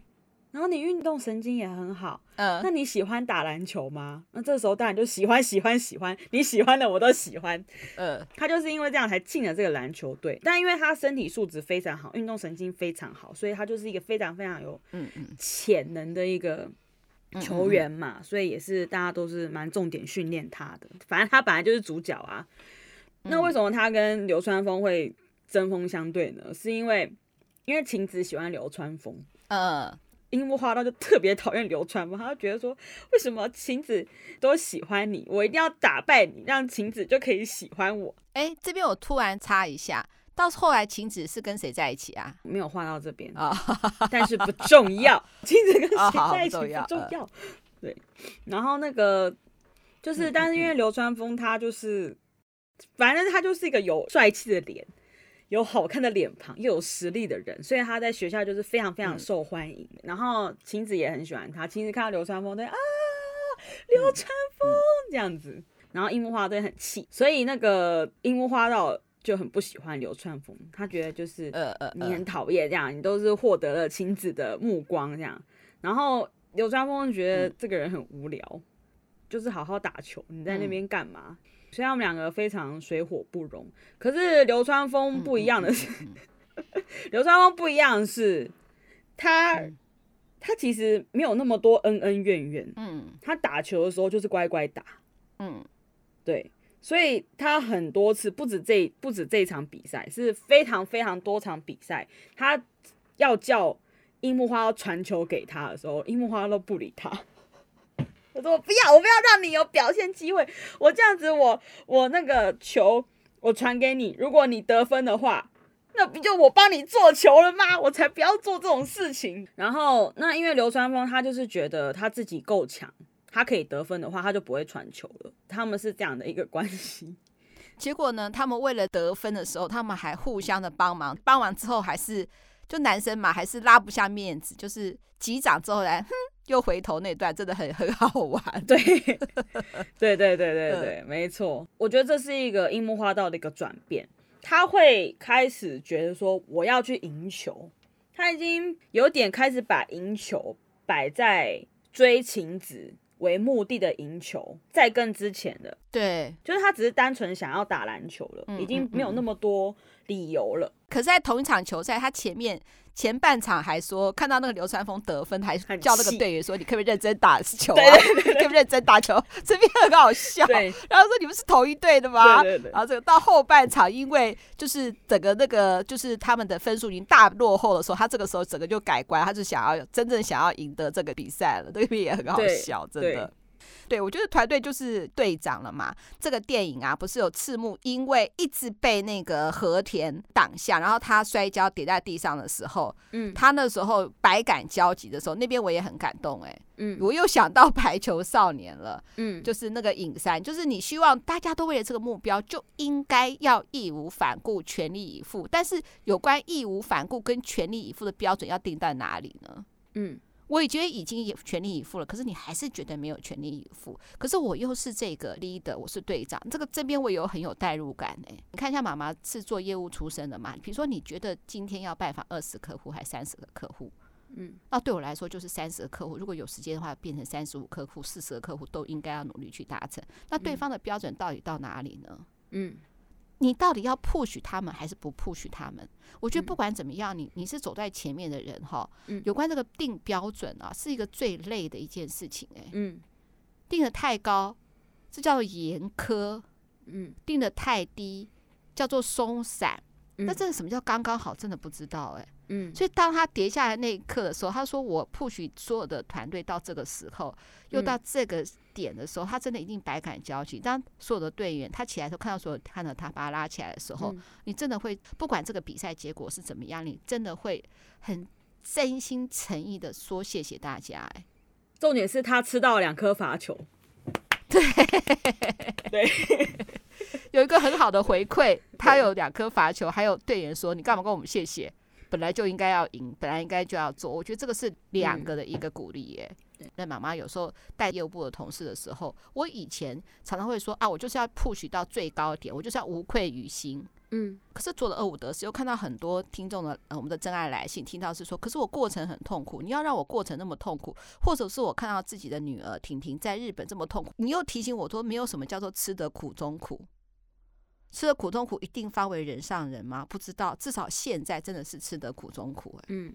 然后你运动神经也很好，嗯，那你喜欢打篮球吗？那这时候当然就喜欢喜欢喜欢，你喜欢的我都喜欢，嗯，他就是因为这样才进了这个篮球队。但因为他身体素质非常好，运动神经非常好，所以他就是一个非常非常有嗯嗯潜能的一个球员嘛，所以也是大家都是蛮重点训练他的。反正他本来就是主角啊。那为什么他跟流川枫会针锋相对呢？是因为因为晴子喜欢流川枫，嗯，樱木花道就特别讨厌流川枫，他就觉得说，为什么晴子都喜欢你，我一定要打败你，让晴子就可以喜欢我。哎，这边我突然插一下。到后来，晴子是跟谁在一起啊？没有画到这边啊，但是不重要。晴子跟谁在一起不重要。对，然后那个就是，但是因为流川枫他就是，反正他就是一个有帅气的脸、有好看的脸庞、又有实力的人，所以他在学校就是非常非常受欢迎。然后晴子也很喜欢他，晴子看到流川枫对啊，流川枫这样子，然后樱木花道很气，所以那个樱木花道。就很不喜欢流川枫，他觉得就是呃呃你很讨厌这样，你都是获得了晴子的目光这样。然后流川枫觉得这个人很无聊，就是好好打球，你在那边干嘛？所以他们两个非常水火不容。可是流川枫不一样的是，流川枫不一样的是，他他其实没有那么多恩恩怨怨，嗯，他打球的时候就是乖乖打，嗯，对。所以他很多次不止这不止这场比赛，是非常非常多场比赛，他要叫樱木花道传球给他的时候，樱木花都不理他。我说：“我不要，我不要让你有表现机会。我这样子我，我我那个球我传给你，如果你得分的话，那不就我帮你做球了吗？我才不要做这种事情。然后那因为流川枫他就是觉得他自己够强。”他可以得分的话，他就不会传球了。他们是这样的一个关系。结果呢，他们为了得分的时候，他们还互相的帮忙。帮完之后，还是就男生嘛，还是拉不下面子，就是击掌之后来，哼，又回头那段真的很很好玩。对，对对对对对，没错。我觉得这是一个樱木花道的一个转变，他会开始觉得说我要去赢球，他已经有点开始把赢球摆在追晴子为目的的赢球，在更之前的，对，就是他只是单纯想要打篮球了，嗯、已经没有那么多理由了。可是，在同一场球赛，他前面前半场还说看到那个流川枫得分，还叫那个队员说：“你可不可以认真打球啊？对对对对，可不可以认真打球？”这边很好笑。然后说：“你们是同一队的吗？”对对对。然后这个到后半场，因为就是整个那个就是他们的分数已经大落后的时候，他这个时候整个就改观，他就想要真正想要赢得这个比赛了。这边也很好笑，真的。对，我觉得团队就是队长了嘛。这个电影啊，不是有赤木，因为一直被那个和田挡下，然后他摔跤跌在地上的时候，嗯，他那时候百感交集的时候，那边我也很感动哎，嗯，我又想到排球少年了，嗯，就是那个影山，就是你希望大家都为了这个目标，就应该要义无反顾、全力以赴。但是有关义无反顾跟全力以赴的标准要定在哪里呢？嗯。我也觉得已经全力以赴了，可是你还是觉得没有全力以赴。可是我又是这个 leader，我是队长，这个这边我有很有代入感哎。你看一下妈妈是做业务出身的嘛？比如说你觉得今天要拜访二十客户还是三十个客户？嗯，那对我来说就是三十个客户。如果有时间的话，变成三十五客户、四十个客户都应该要努力去达成。那对方的标准到底到哪里呢？嗯。你到底要 push 他们还是不 push 他们？我觉得不管怎么样，你你是走在前面的人哈。有关这个定标准啊，是一个最累的一件事情哎。嗯，定得太高，这叫严苛。嗯，定得太低，叫做松散。那这个什么叫刚刚好？真的不知道哎。嗯，所以当他跌下来那一刻的时候，他说我 push 所有的团队到这个时候，又到这个点的时候，他真的一定百感交集。当所有的队员他起来的时候，看到所有看到他把他拉起来的时候，你真的会不管这个比赛结果是怎么样，你真的会很真心诚意的说谢谢大家。哎，重点是他吃到两颗罚球，对对，有一个很好的回馈，他有两颗罚球，还有队员说你干嘛跟我们谢谢。本来就应该要赢，本来应该就要做。我觉得这个是两个的一个鼓励耶。那、嗯、妈妈有时候带业务部的同事的时候，我以前常常会说啊，我就是要 push 到最高点，我就是要无愧于心。嗯。可是做了二五得四，又看到很多听众的、呃、我们的真爱来信，听到是说，可是我过程很痛苦，你要让我过程那么痛苦，或者是我看到自己的女儿婷婷在日本这么痛苦，你又提醒我说，没有什么叫做吃得苦中苦。吃了苦中苦，一定方为人上人吗？不知道，至少现在真的是吃得苦中苦。嗯，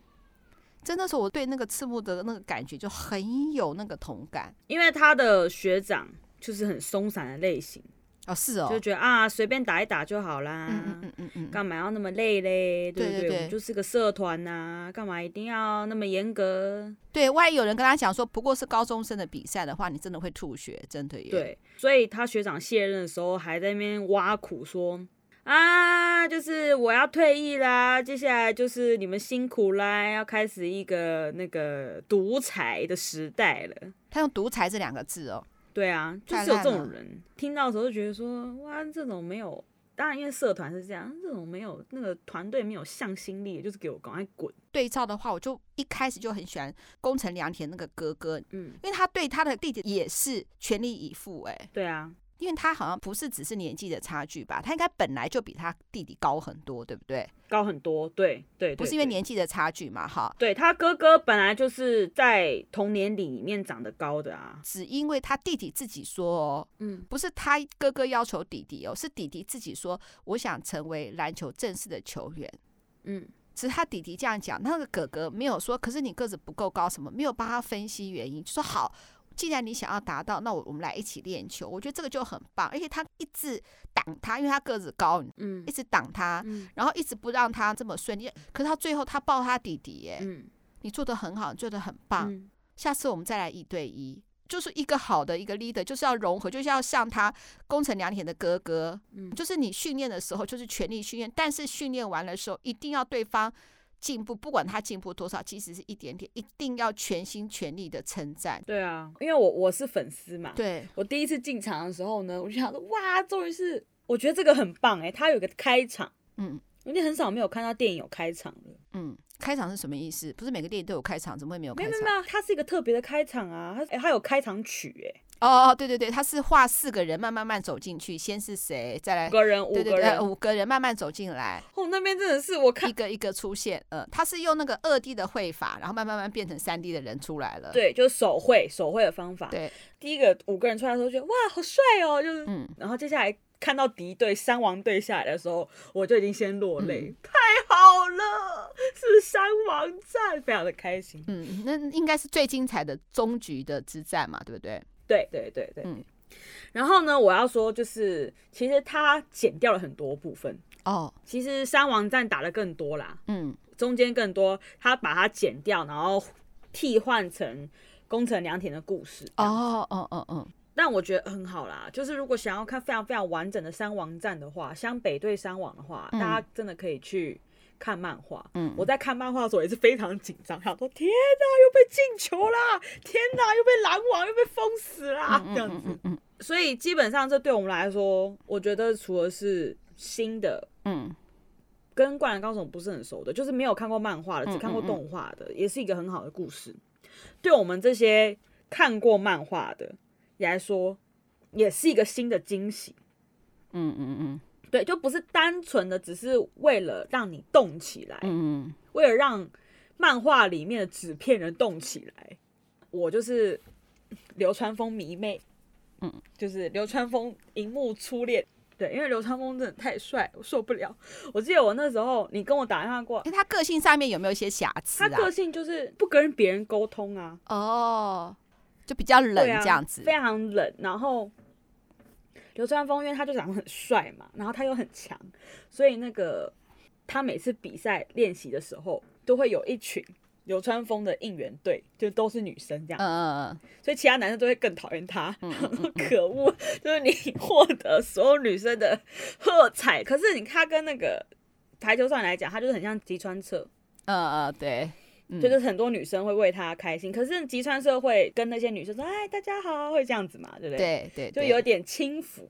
真的是我对那个赤木的那个感觉就很有那个同感，因为他的学长就是很松散的类型，哦，是哦，就觉得啊，随便打一打就好啦，嗯嗯嗯嗯嗯，干嘛要那么累嘞？对不对？对对对，我们就是个社团呐、啊，干嘛一定要那么严格？对，万一有人跟他讲说，不过是高中生的比赛的话，你真的会吐血，真的耶。对，所以他学长卸任的时候还在那边挖苦说啊，就是我要退役啦，接下来就是你们辛苦啦，要开始一个那个独裁的时代了。他用“独裁”这两个字哦。对啊，就是有这种人，听到的时候就觉得说，哇，这种没有，当然因为社团是这样，这种没有那个团队没有向心力，就是给我赶快滚。对照的话，我就一开始就很喜欢宫城良田那个哥哥，嗯，因为他对他的弟弟也是全力以赴，哎，对啊。因为他好像不是只是年纪的差距吧，他应该本来就比他弟弟高很多，对不对？高很多，对对，对，不是因为年纪的差距嘛，哈。对，他哥哥本来就是在同年里面长得高的啊，只因为他弟弟自己说哦，嗯，不是他哥哥要求弟弟哦，是弟弟自己说，我想成为篮球正式的球员，嗯，只是他弟弟这样讲，那个哥哥没有说，可是你个子不够高，什么没有帮他分析原因，就说好。既然你想要达到，那我我们来一起练球。我觉得这个就很棒，而且他一直挡他，因为他个子高，嗯，一直挡他，嗯，然后一直不让他这么顺利。可是他最后他抱他弟弟，耶，嗯，你做的很好，做的很棒。嗯，下次我们再来一对一，就是一个好的一个 leader，就是要融合，就是要像他宫城良田的哥哥，嗯，就是你训练的时候就是全力训练，但是训练完了时候一定要对方。进步，不管他进步多少，即使是一点点，一定要全心全力的称赞。对啊，因为我我是粉丝嘛。对，我第一次进场的时候呢，我就想说，哇，终于是，我觉得这个很棒哎，他有个开场，嗯，因为很少没有看到电影有开场的，嗯，开场是什么意思？不是每个电影都有开场，怎么会没有开场？没有没有，它是一个特别的开场啊，它哎，它有开场曲哎。哦哦，对对对，他是画四个人慢慢慢走进去，先是谁，再来五个人，五个人，对对对，五个人慢慢走进来。哦，那边真的是我看一个一个出现，呃，他是用那个二 D 的绘法，然后慢慢慢变成三 D 的人出来了。对，就是手绘手绘的方法。对，第一个五个人出来的时候觉得哇，好帅哦，就是，嗯，然后接下来看到敌对三王队下来的时候，我就已经先落泪，嗯、太好了，是三王战，非常的开心。嗯，那应该是最精彩的终局的之战嘛，对不对？对对对对，嗯，然后呢，我要说就是，其实他剪掉了很多部分哦。其实三王战打得更多啦，嗯，中间更多，他把它剪掉，然后替换成宫城良田的故事。哦哦哦哦，但我觉得很好啦，就是如果想要看非常非常完整的三王战的话，湘北对三王的话，嗯，大家真的可以去。看漫画，嗯，我在看漫画的时候也是非常紧张，想说天哪，又被进球啦，天哪，又被拦网，又被封死啦，这样子。嗯嗯嗯嗯、所以基本上这对我们来说，我觉得除了是新的，嗯，跟灌篮高手不是很熟的，就是没有看过漫画的，只看过动画的，也是一个很好的故事。对我们这些看过漫画的也来说，也是一个新的惊喜。嗯嗯嗯。对，就不是单纯的只是为了让你动起来，嗯，为了让漫画里面的纸片人动起来。我就是流川枫迷妹，嗯，就是流川枫荧幕初恋。对，因为流川枫真的太帅，我受不了。我记得我那时候你跟我打电话过，他个性上面有没有一些瑕疵啊？他个性就是不跟别人沟通啊，哦，就比较冷这样子，啊，非常冷，然后。流川枫，因为他就长得很帅嘛，然后他又很强，所以那个他每次比赛练习的时候，都会有一群流川枫的应援队，就都是女生这样。嗯嗯嗯，所以其他男生都会更讨厌他。嗯嗯嗯，可恶，就是你获得所有女生的喝彩，可是你他跟那个排球上来讲，他就是很像吉川彻。嗯嗯，对。就是很多女生会为他开心，可是吉川社会跟那些女生说：“哎，大家好，会这样子嘛，对不对？”对对，就有点轻浮。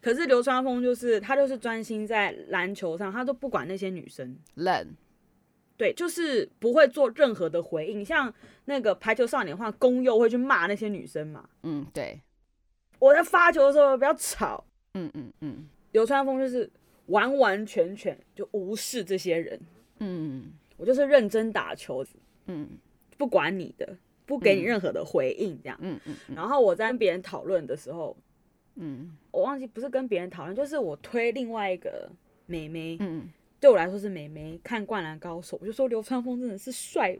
可是流川枫就是他，就是专心在篮球上，他都不管那些女生。冷，对，就是不会做任何的回应。像那个排球少年的话，宫侑会去骂那些女生嘛。嗯，对。我在发球的时候不要吵。嗯嗯嗯。流川枫就是完完全全就无视这些人。嗯。我就是认真打球，嗯，不管你的，不给你任何的回应，这样，嗯。然后我在跟别人讨论的时候，嗯，我忘记不是跟别人讨论，就是我推另外一个妹妹，嗯，对我来说是美眉看《灌篮高手》，我就说流川枫真的是帅，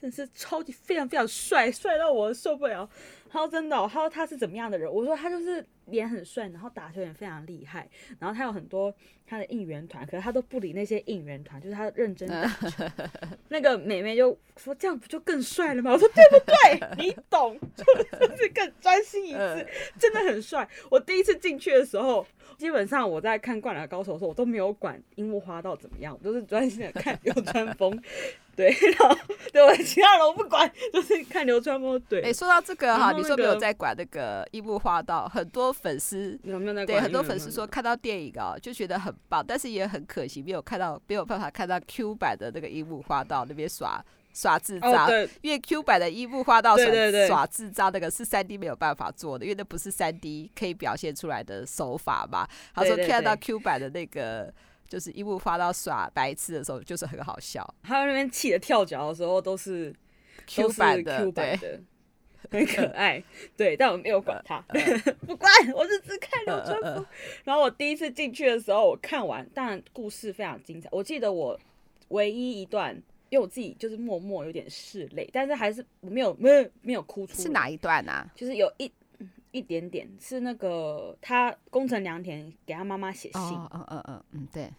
真的是超级非常非常帅，帅到我受不了。他说真的、哦，他说他是怎么样的人？我说他就是脸很帅，然后打球也非常厉害，然后他有很多他的应援团，可是他都不理那些应援团，就是他认真打球。那个美眉就说这样不就更帅了吗？我说对不对？你懂，就是更专心一次，真的很帅。我第一次进去的时候。基本上我在看《灌篮高手》的时候，我都没有管樱木花道怎么样，我都是专心的 看流川枫。对，然后对我其他人我不管，就是看流川枫。对，哎，说到这个哈，那个、你说没有在管那个樱木花道，很多粉丝有没有在管？对，很多粉丝说看到电影啊，就觉得很棒，但是也很可惜，没有看到，没有办法看到 Q 版的那个樱木花道那边耍。耍智障，哦、因为 Q 版的樱木花道耍智障那个是三 D 没有办法做的，因为那不是三 D 可以表现出来的手法嘛。他说看到 Q 版的那个就是樱木花到耍白痴的时候，就是很好笑。他那边气的跳脚的时候都是 Q 版的，Q 版的，很可爱。对，但我没有管他，不管，我是只看流川枫。然后我第一次进去的时候，我看完，当然故事非常精彩。我记得我唯一一段。因为我自己就是默默有点拭泪，但是还是没有没有没有哭出来。是哪一段啊？就是有一一点点，是那个他宫城良田给他妈妈写信。嗯嗯嗯嗯嗯，对。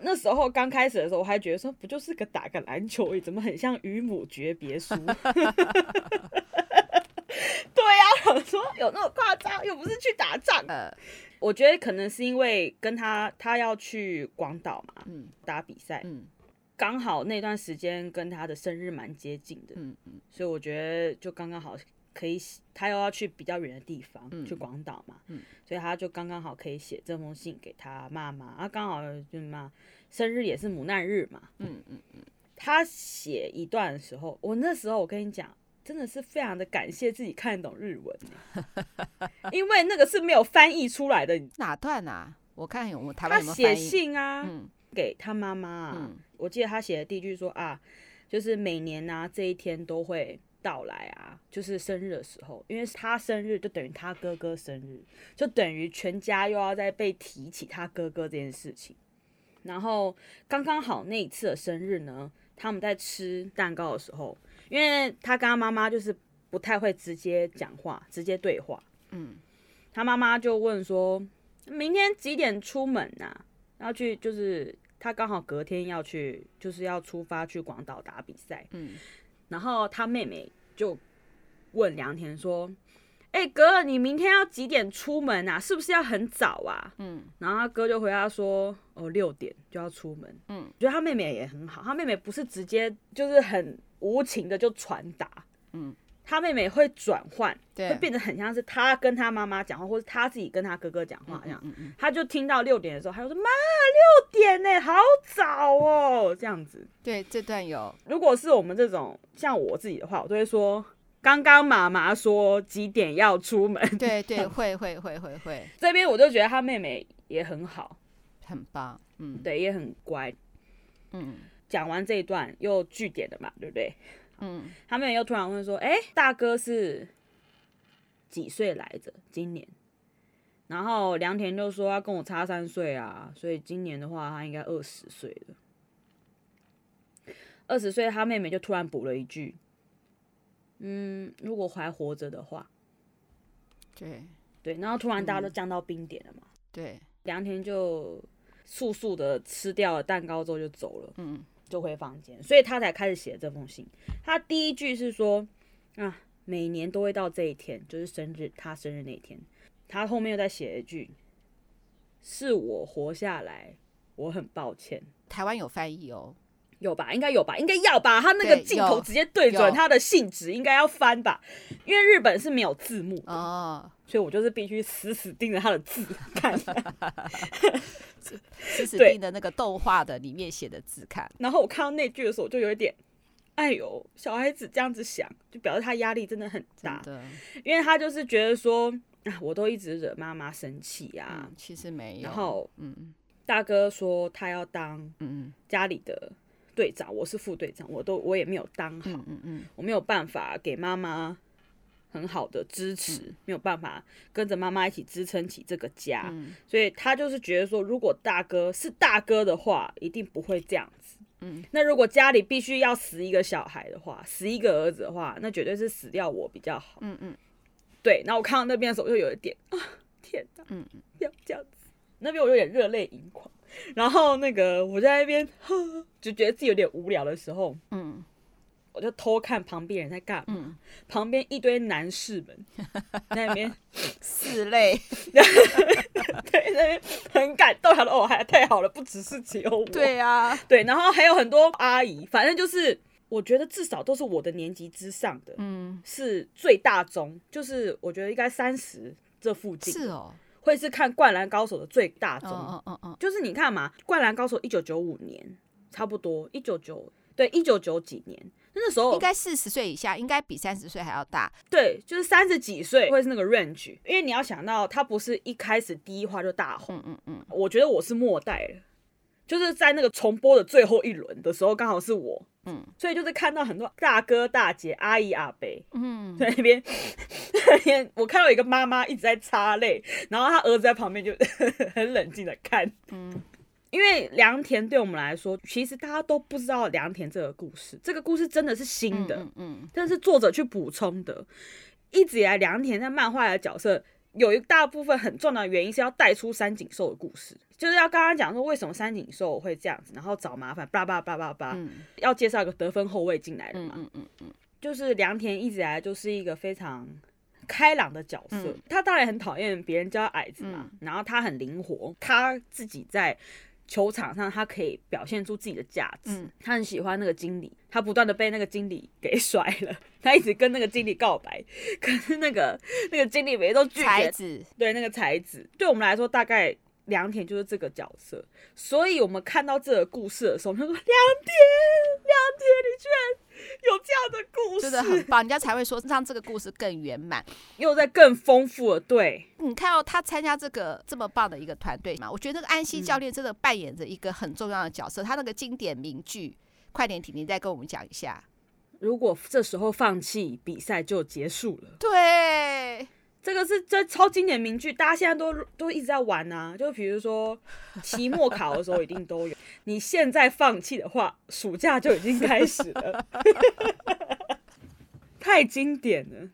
那时候刚开始的时候，我还觉得说，不就是个打个篮球而已，怎么很像与母诀别书？对呀、啊，我说有那么夸张？又不是去打仗。呃，我觉得可能是因为跟他他要去广岛嘛，嗯，打比赛，嗯。刚好那段时间跟他的生日蛮接近的，嗯嗯，所以我觉得就刚刚好可以，他又要去比较远的地方，嗯、去广岛嘛，嗯，所以他就刚刚好可以写这封信给他妈妈，啊，刚好就是嘛，生日也是母难日嘛，嗯嗯嗯，他写一段的时候，我那时候我跟你讲，真的是非常的感谢自己看得懂日文，因为那个是没有翻译出来的，哪段啊？我看有，我台湾有没有翻译？他写信啊，嗯。给他妈妈啊，嗯、我记得他写的第一句说啊，就是每年啊这一天都会到来啊，就是生日的时候，因为他生日就等于他哥哥生日，就等于全家又要再被提起他哥哥这件事情。然后刚刚好那一次的生日呢，他们在吃蛋糕的时候，因为他跟他妈妈就是不太会直接讲话，直接对话，嗯，他妈妈就问说，明天几点出门啊？要去就是。他刚好隔天要去，就是要出发去广岛打比赛。嗯，然后他妹妹就问良田说：“哎、欸，哥，你明天要几点出门啊？是不是要很早啊？”嗯，然后他哥就回答说：“哦，六点就要出门。”嗯，觉得他妹妹也很好，他妹妹不是直接就是很无情的就传达。嗯。他妹妹会转换，会变得很像是他跟他妈妈讲话，或者他自己跟他哥哥讲话这样。嗯嗯嗯、他就听到六点的时候，他就说：“妈，六点呢，好早哦。”这样子。对，这段有。如果是我们这种像我自己的话，我都会说：“刚刚妈妈说几点要出门。”对 对，会会会会会。这边我就觉得他妹妹也很好，很棒。嗯，对，也很乖。嗯，讲完这一段又句点的嘛，对不对？嗯，他们又突然问说：“哎、欸，大哥是几岁来着？今年？”然后良田就说：“要跟我差三岁啊，所以今年的话，他应该二十岁了。二十岁，他妹妹就突然补了一句：‘嗯，如果还活着的话。’对对，然后突然大家都降到冰点了嘛。对，良田就速速的吃掉了蛋糕之后就走了。嗯。就回房间，所以他才开始写这封信。他第一句是说：“啊，每年都会到这一天，就是生日，他生日那天。”他后面又再写一句：“是我活下来，我很抱歉。”台湾有翻译哦，有吧？应该有吧？应该要吧？他那个镜头直接对准他的信纸，应该要翻吧？因为日本是没有字幕的哦，所以我就是必须死死盯着他的字看。死死盯着那个动画的里面写的字看，然后我看到那句的时候，我就有一点，哎呦，小孩子这样子想，就表示他压力真的很大，的。因为他就是觉得说，啊，我都一直惹妈妈生气呀，其实没有，然后，嗯，大哥说他要当，嗯家里的队长，我是副队长，我都我也没有当好，嗯嗯，我没有办法给妈妈很好的支持，嗯、没有办法跟着妈妈一起支撑起这个家，嗯、所以他就是觉得说，如果大哥是大哥的话，一定不会这样子。嗯，那如果家里必须要死一个小孩的话，死一个儿子的话，那绝对是死掉我比较好。嗯嗯，对。然后我看到那边的时候，就有一点啊，天哪，嗯，要这样子，那边我有点热泪盈眶。然后那个我在那边就觉得自己有点无聊的时候，嗯。我就偷看旁边人在干嘛，嗯、旁边一堆男士们在那边 拭泪，对，那边很感动，他说哦，还太好了，不只是只有我，对啊，对，然后还有很多阿姨，反正就是我觉得至少都是我的年纪之上的，嗯，是最大宗，就是我觉得应该三十这附近，是哦，会是看《灌篮高手》的最大宗，嗯嗯嗯，就是你看嘛，《灌篮高手》一九九五年，差不多一九九，对，一九九几年。那时候应该四十岁以下，应该比三十岁还要大。对，就是三十几岁会是那个 range，因为你要想到他不是一开始第一话就大红。嗯嗯嗯。我觉得我是末代了，就是在那个重播的最后一轮的时候，刚好是我。嗯。所以就是看到很多大哥大姐、阿姨阿伯，嗯，在那边那边，我看到一个妈妈一直在擦泪，然后她儿子在旁边就 很冷静的看。嗯。因为良田对我们来说，其实大家都不知道良田这个故事。这个故事真的是新的，嗯，嗯，但是作者去补充的。一直以来，良田在漫画的角色有一大部分很重要的原因是要带出三井寿的故事，就是要刚刚讲说为什么三井寿会这样子，然后找麻烦，叭叭叭叭叭，要介绍一个得分后卫进来的嘛。嗯嗯嗯，就是良田一直以来就是一个非常开朗的角色，嗯、他当然很讨厌别人叫矮子嘛，嗯、然后他很灵活，他自己在。球场上，他可以表现出自己的价值。嗯，他很喜欢那个经理，他不断的被那个经理给甩了。他一直跟那个经理告白，可是那个那个经理每次都拒绝。才子，对，那个才子，对我们来说，大概良田就是这个角色。所以我们看到这个故事的时候，我们就说：良田，良田，你居然。有这样的故事，真的很棒，人家才会说让这个故事更圆满，又在更丰富了。对，你看到他参加这个这么棒的一个团队嘛？我觉得那个安西教练真的扮演着一个很重要的角色。嗯、他那个经典名句，快点，婷婷再跟我们讲一下。如果这时候放弃，比赛就结束了。对。这个是这超经典名句，大家现在都都一直在玩啊。就比如说期末考的时候，一定都有。你现在放弃的话，暑假就已经开始了，太经典了。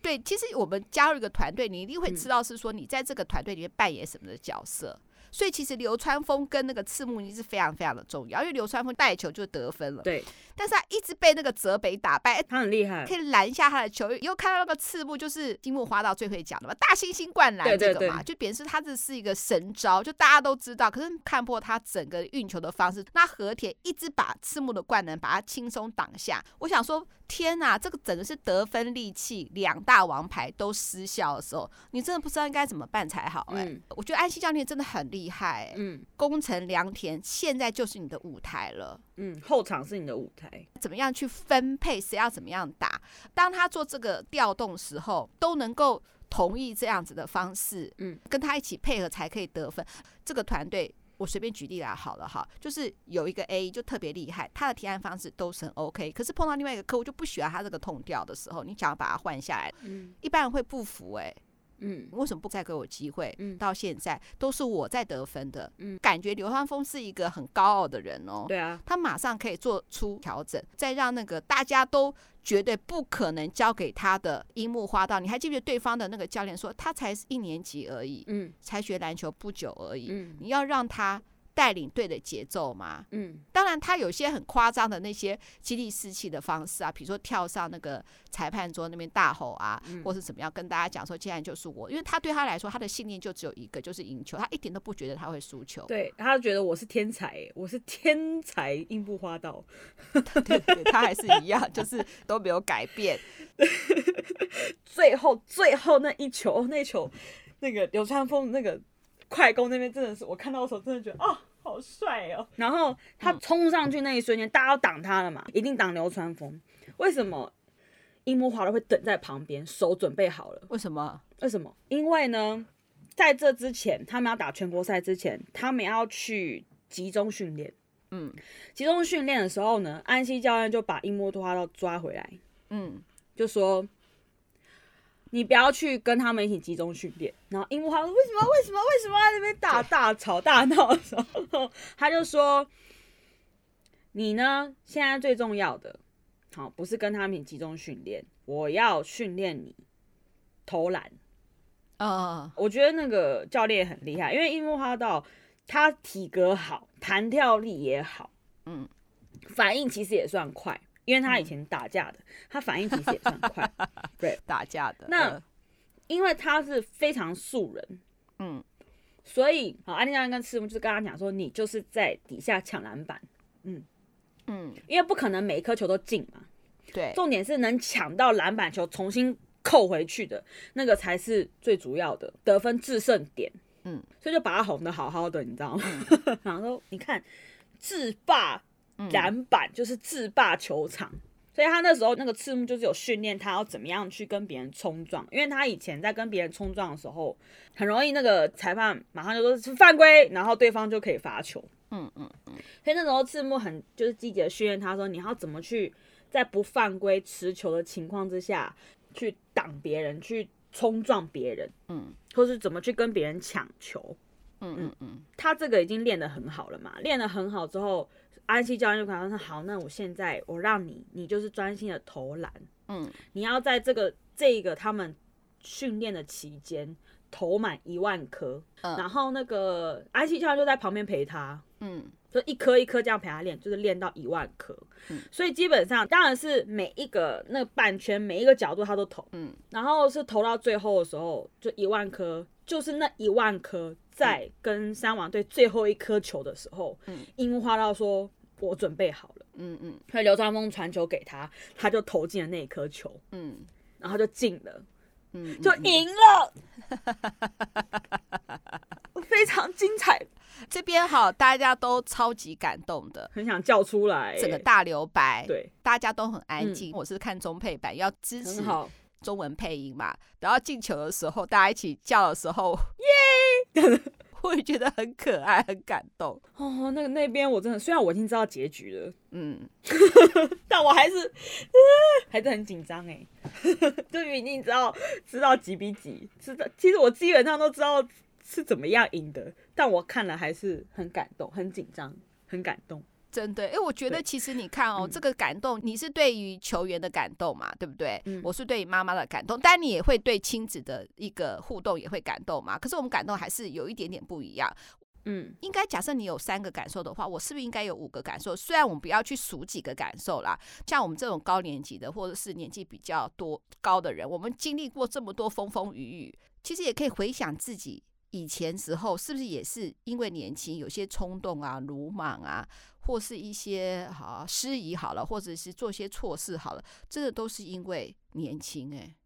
对，其实我们加入一个团队，你一定会知道是说你在这个团队里面扮演什么的角色。所以其实流川枫跟那个赤木尼是非常非常的重要，因为流川枫带球就得分了。对，但是他一直被那个泽北打败，他很厉害，可以拦下他的球。又看到那个赤木，就是樱木花道最会讲的嘛，大猩猩灌篮这个嘛，就表示他这是一个神招，就大家都知道，可是看破他整个运球的方式。那和田一直把赤木的灌篮把他轻松挡下，我想说。天呐，这个整个是得分利器，两大王牌都失效的时候，你真的不知道应该怎么办才好哎、我觉得安西教练真的很厉害、欸。嗯，宫城良田现在就是你的舞台了。嗯，后场是你的舞台，怎么样去分配，谁要怎么样打？当他做这个调动时候，都能够同意这样子的方式。嗯，跟他一起配合才可以得分。这个团队。我随便举例来好了哈，就是有一个 A 就特别厉害，他的提案方式都是很 OK，可是碰到另外一个客户就不喜欢他这个痛调的时候，你想要把他换下来，嗯，一般人会不服哎、欸，嗯，为什么不再给我机会？嗯，到现在都是我在得分的，嗯，感觉刘汉峰是一个很高傲的人哦，对啊，他马上可以做出调整，再让那个大家都绝对不可能交给他的樱木花道，你还记不记得对方的那个教练说他才是一年级而已，嗯，才学篮球不久而已，嗯，你要让他带领队的节奏嘛，嗯，当然他有些很夸张的那些激励士气的方式啊，比如说跳上那个裁判桌那边大吼啊，嗯、或是怎么样跟大家讲说，既然就是我，因为他对他来说，他的信念就只有一个，就是赢球，他一点都不觉得他会输球，对，他觉得我是天才，我是天才，樱木花道，对，对对，他还是一样，就是都没有改变。最后最后那一球，那一球，那个流川枫那个快攻那边真的是，我看到的时候真的觉得啊。哦好帅哦！然后他冲上去那一瞬间，嗯、大家都挡他了嘛，一定挡流川枫。为什么樱木花道会等在旁边，手准备好了？为什么？为什么？因为呢，在这之前，他们要打全国赛之前，他们要去集中训练。嗯，集中训练的时候呢，安西教练就把樱木花道抓回来。嗯，就说你不要去跟他们一起集中训练。然后樱木花说为什么为什么为什么在那边大大吵大闹的时候，他就说你呢现在最重要的，好不是跟他们一起集中训练，我要训练你投篮。啊，uh, 我觉得那个教练很厉害，因为樱木花道他体格好，弹跳力也好，嗯，反应其实也算快，因为他以前打架的，嗯、他反应其实也算快，对，打架的。那、呃、因为他是非常素人，嗯，所以好，安利教练跟赤木就是跟他讲说，你就是在底下抢篮板，嗯嗯，因为不可能每一颗球都进嘛，对，重点是能抢到篮板球重新。扣回去的那个才是最主要的得分制胜点，嗯，所以就把他哄得好好的，你知道吗？嗯、然后说你看制霸篮板就是制霸球场，嗯、所以他那时候那个赤木就是有训练他要怎么样去跟别人冲撞，因为他以前在跟别人冲撞的时候，很容易那个裁判马上就说是犯规，然后对方就可以罚球，嗯嗯嗯，所以那时候赤木很就是积极的训练他说你要怎么去在不犯规持球的情况之下。去挡别人，去冲撞别人，嗯，或是怎么去跟别人抢球，嗯嗯嗯，他这个已经练得很好了嘛，练得很好之后，安西教练就跟他说：“好，那我现在我让你，你就是专心的投篮，嗯，你要在这个这个他们训练的期间投满一万颗，嗯，然后那个安西教练就在旁边陪他，嗯。”就一颗一颗这样陪他练，就是练到一万颗。嗯，所以基本上当然是每一个那个半圈每一个角度他都投。嗯，然后是投到最后的时候，就一万颗，就是那一万颗在跟三王队最后一颗球的时候，嗯，樱木花道说：“我准备好了。”嗯嗯，所以流川峰传球给他，他就投进了那一颗球。嗯，然后就进了。嗯，就赢了。非常精彩。这边好，大家都超级感动的，很想叫出来。整个大留白，对，大家都很安静。嗯、我是看中配版，要支持中文配音嘛。然后进球的时候，大家一起叫的时候，耶！我也觉得很可爱，很感动。哦，那个那边我真的，虽然我已经知道结局了，嗯，但我还是、呃、还是很紧张哎。就明明知道知道几比几，知道其实我基本上都知道。是怎么样赢的？但我看了还是很感动、很紧张、很感动。真的，因为我觉得其实你看哦，这个感动，你是对于球员的感动嘛，对不对？嗯、我是对于妈妈的感动，但你也会对亲子的一个互动也会感动嘛。可是我们感动还是有一点点不一样。嗯，应该假设你有三个感受的话，我是不是应该有五个感受？虽然我们不要去数几个感受啦，像我们这种高年级的或者是年纪比较多高的人，我们经历过这么多风风雨雨，其实也可以回想自己。以前时候是不是也是因为年轻，有些冲动啊、鲁莽啊，或是一些好失仪好了，或者是做些错事好了，这个都是因为年轻哎，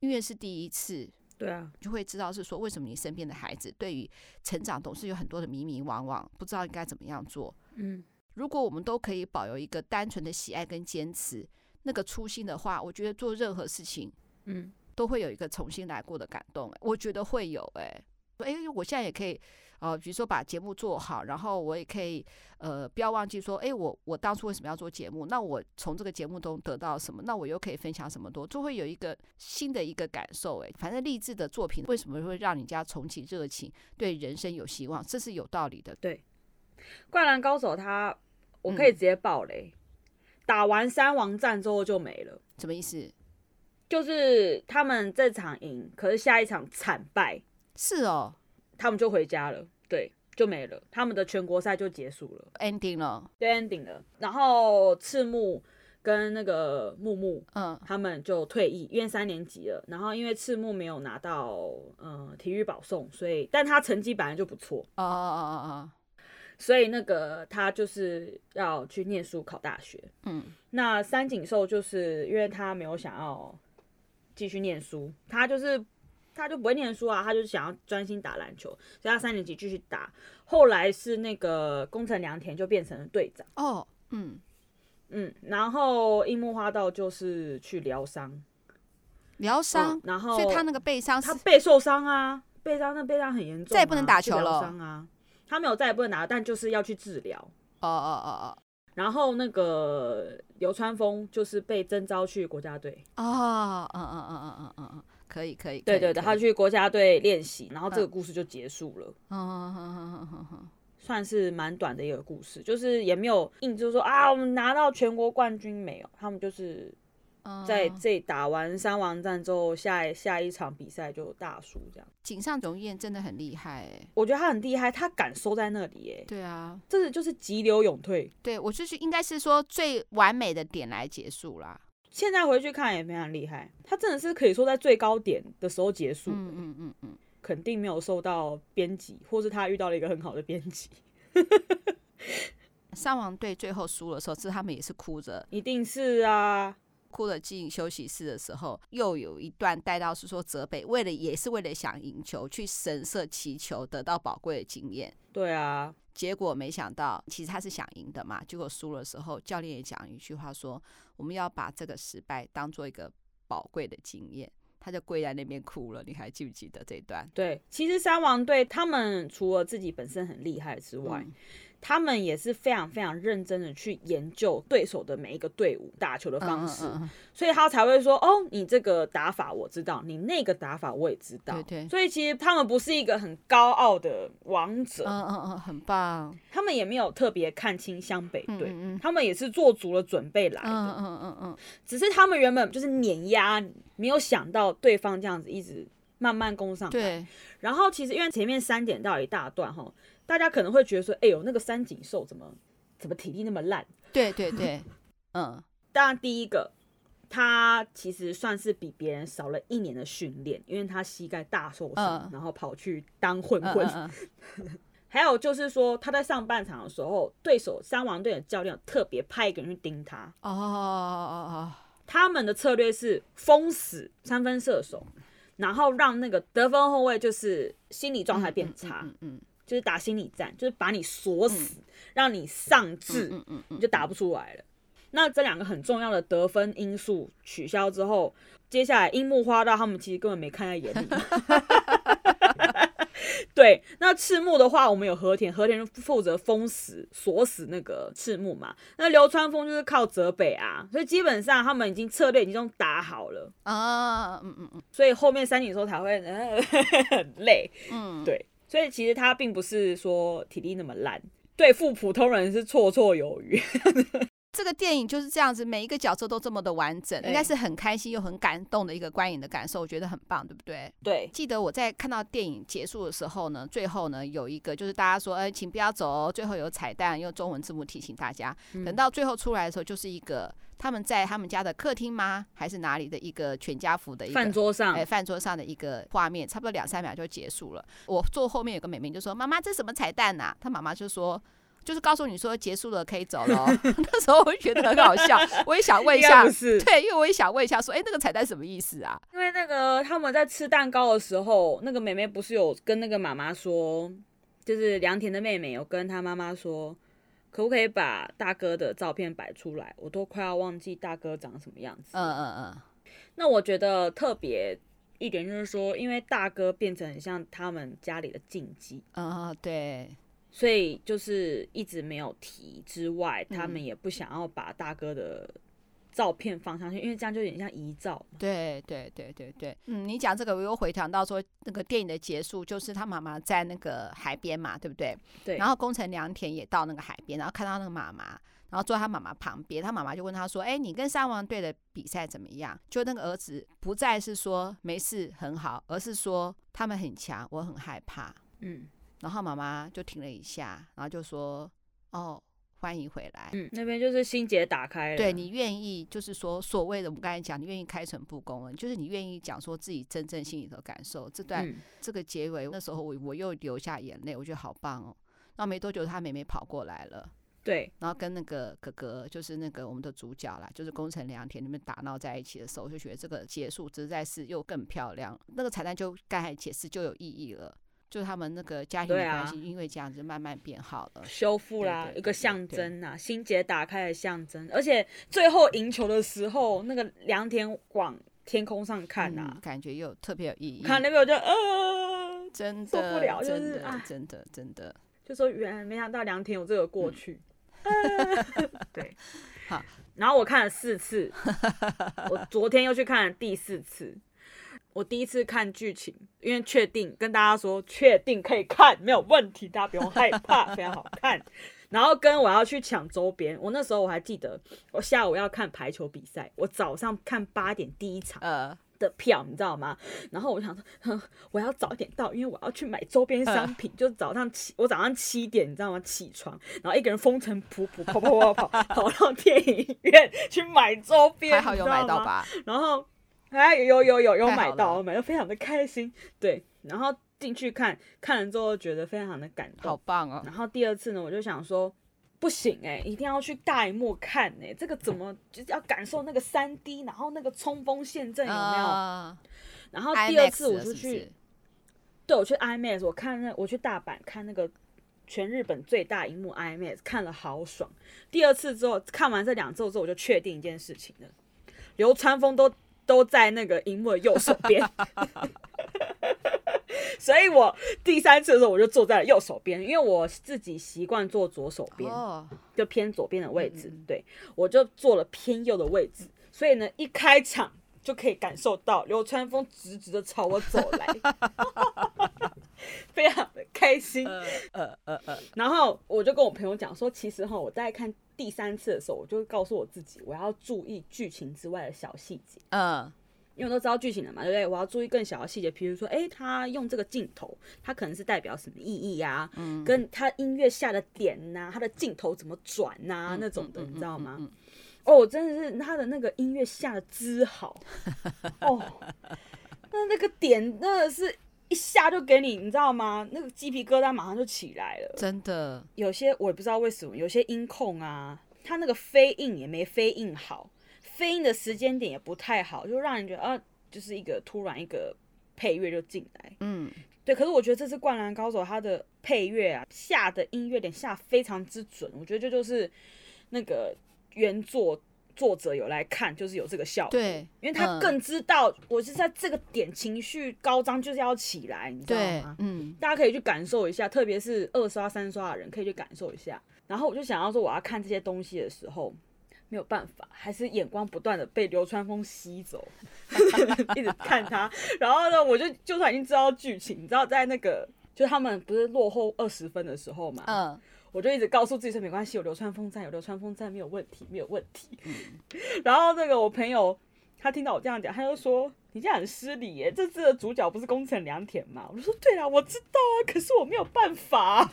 因为是第一次，对啊，就会知道是说为什么你身边的孩子对于成长总是有很多的迷迷惘惘，不知道应该怎么样做。嗯，如果我们都可以保有一个单纯的喜爱跟坚持，那个初心的话，我觉得做任何事情，嗯，都会有一个重新来过的感动。我觉得会有哎。哎，我现在也可以，呃，比如说把节目做好，然后我也可以，呃，不要忘记说，哎，我我当初为什么要做节目？那我从这个节目中得到什么？那我又可以分享什么多？就会有一个新的一个感受。哎，反正励志的作品为什么会让人家重启热情，对人生有希望？这是有道理的。对，《灌篮高手》他，我可以直接爆雷，嗯、打完三王战之后就没了，什么意思？就是他们这场赢，可是下一场惨败。是哦，他们就回家了，对，就没了，他们的全国赛就结束了，ending 了，对，ending 了。然后赤木跟那个木木，嗯，他们就退役，因为三年级了。然后因为赤木没有拿到嗯体育保送，所以但他成绩本来就不错，哦哦哦哦哦，所以那个他就是要去念书考大学，嗯，那三井寿就是因为他没有想要继续念书，他就是。他就不会念书啊，他就是想要专心打篮球，所以他三年级继续打。后来是那个宫城良田就变成了队长。哦，嗯嗯，然后樱木花道就是去疗伤，疗伤、嗯，然后所以他那个背伤，他背受伤啊，背伤那背伤很严重、啊，再也不能打球了。啊，他没有再也不能打，但就是要去治疗。哦哦哦哦，然后那个流川枫就是被征召去国家队。哦，嗯嗯嗯嗯嗯嗯嗯。可以可以。对对对，他去国家队练习，然后这个故事就结束了。算是蛮短的一个故事，就是也没有硬，就是说啊，我们拿到全国冠军没有？他们就是在这打完三王战之后，下一下一场比赛就大输这样。井上雄彦真的很厉害哎，我觉得他很厉害，他敢收在那里哎。对啊，这是就是急流勇退。对，我就是应该是说最完美的点来结束啦。现在回去看也非常厉害，他真的是可以说在最高点的时候结束。嗯嗯嗯嗯。肯定没有受到编辑，或是他遇到了一个很好的编辑。三王队最后输的时候，是他们也是哭着，一定是啊，哭了进休息室的时候，又有一段带到是说泽北为了也是为了想赢球，去神社祈求，得到宝贵的经验。对啊，结果没想到，其实他是想赢的嘛，结果输的时候，教练也讲一句话说：“我们要把这个失败当做一个宝贵的经验。”他就跪在那边哭了，你还记不记得这一段？对，其实三王队他们除了自己本身很厉害之外，嗯他们也是非常非常认真的去研究对手的每一个队伍打球的方式，嗯嗯嗯，所以他才会说：“哦，你这个打法我知道，你那个打法我也知道。”对对。所以其实他们不是一个很高傲的王者，嗯嗯嗯，很棒。他们也没有特别看轻湘北队，他们也是做足了准备来的，嗯嗯嗯嗯。只是他们原本就是碾压，没有想到对方这样子一直慢慢攻上来。对。然后其实因为前面三点到一大段哈。大家可能会觉得说：“哎呦，那个三井寿怎么怎么体力那么烂？”对对对，嗯。当然，第一个他其实算是比别人少了一年的训练，因为他膝盖大受伤，嗯、然后跑去当混混。嗯嗯嗯、还有就是说，他在上半场的时候，对手三王队的教练特别派一个人去盯他。哦哦哦哦。他们的策略是封死三分射手，然后让那个得分后卫就是心理状态变差。嗯嗯。就是打心理战，就是把你锁死，嗯、让你丧志，你就打不出来了。那这两个很重要的得分因素取消之后，接下来樱木花道他们其实根本没看在眼里。对，那赤木的话，我们有和田，和田负责封死、锁死那个赤木嘛。那流川枫就是靠泽北啊，所以基本上他们已经策略已经都打好了啊，嗯嗯嗯，所以后面三井寿才会 很累，嗯，对。所以其实他并不是说体力那么烂，对付普通人是绰绰有余。这个电影就是这样子，每一个角色都这么的完整，应该是很开心又很感动的一个观影的感受，我觉得很棒，对不对？对。记得我在看到电影结束的时候呢，最后呢有一个就是大家说，哎，请不要走哦，最后有彩蛋，用中文字幕提醒大家。等到最后出来的时候，就是一个。他们在他们家的客厅吗？还是哪里的一个全家福的一个饭桌上？哎，饭桌上的一个画面，差不多两三秒就结束了。我坐后面有个妹妹就说：“妈妈，这什么彩蛋呐、啊？”她妈妈就说：“就是告诉你说结束了，可以走了。”那时候我就觉得很好笑，我也想问一下，对，因为我也想问一下，说：“哎，那个彩蛋什么意思啊？”因为那个他们在吃蛋糕的时候，那个妹妹不是有跟那个妈妈说，就是良田的妹妹有跟她妈妈说。可不可以把大哥的照片摆出来？我都快要忘记大哥长什么样子。嗯嗯嗯。那我觉得特别一点就是说，因为大哥变成很像他们家里的禁忌。嗯，对。所以就是一直没有提之外，他们也不想要把大哥的。照片放上去，因为这样就有点像遗照。对对对对对，嗯，你讲这个，我又回想到说，那个电影的结束就是他妈妈在那个海边嘛，对不对？对。然后宫城良田也到那个海边，然后看到那个妈妈，然后坐在他妈妈旁边，他妈妈就问他说：“哎，你跟三王队的比赛怎么样？”就那个儿子不再是说没事很好，而是说他们很强，我很害怕。嗯。然后妈妈就停了一下，然后就说：“哦。”欢迎回来。嗯，那边就是心结打开了。对，你愿意，就是说所谓的我们刚才讲，你愿意开诚布公了，就是你愿意讲说自己真正心里的感受。这段、嗯、这个结尾，那时候我我又流下眼泪，我觉得好棒哦。然后没多久，他妹妹跑过来了。对，然后跟那个哥哥，就是那个我们的主角啦，就是宫城良田，你们打闹在一起的时候，我就觉得这个结束实在是又更漂亮。那个彩蛋就刚才解释就有意义了。就他们那个家庭的关系，因为这样子慢慢变好了，修复啦，一个象征呐，心结打开的象征。而且最后赢球的时候，那个梁田往天空上看呐，感觉又特别有意义。看那边我就呃，真的受不了，就是啊，真的真的，就说原来没想到梁田有这个过去。对，好，然后我看了四次，我昨天又去看了第四次。我第一次看剧情，因为确定跟大家说确定可以看，没有问题，大家不用害怕，非常好看。然后跟我要去抢周边，我那时候我还记得，我下午要看排球比赛，我早上看八点第一场的票，你知道吗？然后我想说，我要早点到，因为我要去买周边商品。就早上七，我早上七点，你知道吗？起床，然后一个人风尘仆仆跑跑跑跑跑，跑到电影院去买周边，还好有买到吧？然后哎，有有有有买到，买的非常的开心。对，然后。进去看看了之后，觉得非常的感动，好棒哦！然后第二次呢，我就想说，不行哎、欸，一定要去大荧幕看哎、欸，这个怎么就是要感受那个三 D，然后那个冲锋陷阵有没有？呃、然后第二次我就去，是是对，我去 IMAX，我看那我去大阪看那个全日本最大荧幕 IMAX，看了好爽。第二次之后看完这两周之后，我就确定一件事情了，流川枫都都在那个荧幕的右手边。所以我第三次的时候，我就坐在了右手边，因为我自己习惯坐左手边，就偏左边的位置。对，我就坐了偏右的位置。所以呢，一开场就可以感受到流川枫直直的朝我走来，非常的开心。呃呃呃呃。然后我就跟我朋友讲说，其实哈，我在看第三次的时候，我就告诉我自己，我要注意剧情之外的小细节。嗯。因为都知道剧情了嘛，对不对？我要注意更小的细节，比如说，哎，他用这个镜头，他可能是代表什么意义呀、啊？嗯，跟他音乐下的点呐、啊，他的镜头怎么转呐、啊？嗯、那种的，你知道吗？哦，真的是他的那个音乐下的之好 哦，那那个点，那个是一下就给你，你知道吗？那个鸡皮疙瘩马上就起来了，真的。有些我也不知道为什么，有些音控啊，他那个飞印也没飞印好。飞印的时间点也不太好，就让人觉得啊，就是一个突然一个配乐就进来，嗯，对。可是我觉得这次《灌篮高手》它的配乐啊，下的音乐点下非常之准，我觉得这就是那个原作作者有来看，就是有这个效果，对，因为他更知道我是在这个点情绪高涨就是要起来，你知道吗？嗯，大家可以去感受一下，特别是二刷三刷的人可以去感受一下。然后我就想要说，我要看这些东西的时候。没有办法，还是眼光不断的被流川枫吸走，一直看他。然后呢，我就就算已经知道剧情，你知道在那个就他们不是落后二十分的时候嘛，嗯，我就一直告诉自己说没关系，有流川枫在，有流川枫在，没有问题，没有问题。嗯、然后那个我朋友他听到我这样讲，他就说。你这样很失礼耶！这次的主角不是宫城良田吗？我就说对啦，我知道啊，可是我没有办法，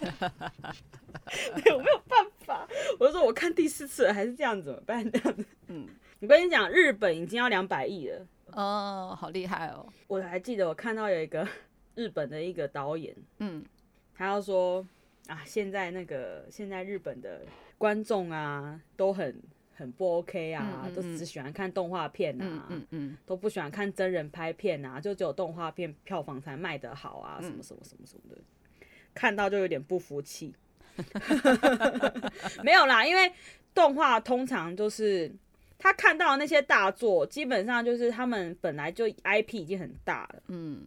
对，我没有办法。我就说我看第四次还是这样怎么办？这样子，嗯，我跟你讲，日本已经要两百亿了，哦，好厉害哦！我还记得我看到有一个 日本的一个导演，嗯，他要说啊，现在那个现在日本的观众啊都很。很不 OK 啊，嗯嗯嗯，都只喜欢看动画片啊，嗯嗯嗯，都不喜欢看真人拍片啊，就只有动画片票房才卖得好啊，什么什么什么什么的，看到就有点不服气。没有啦，因为动画通常就是他看到那些大作，基本上就是他们本来就 IP 已经很大了，嗯，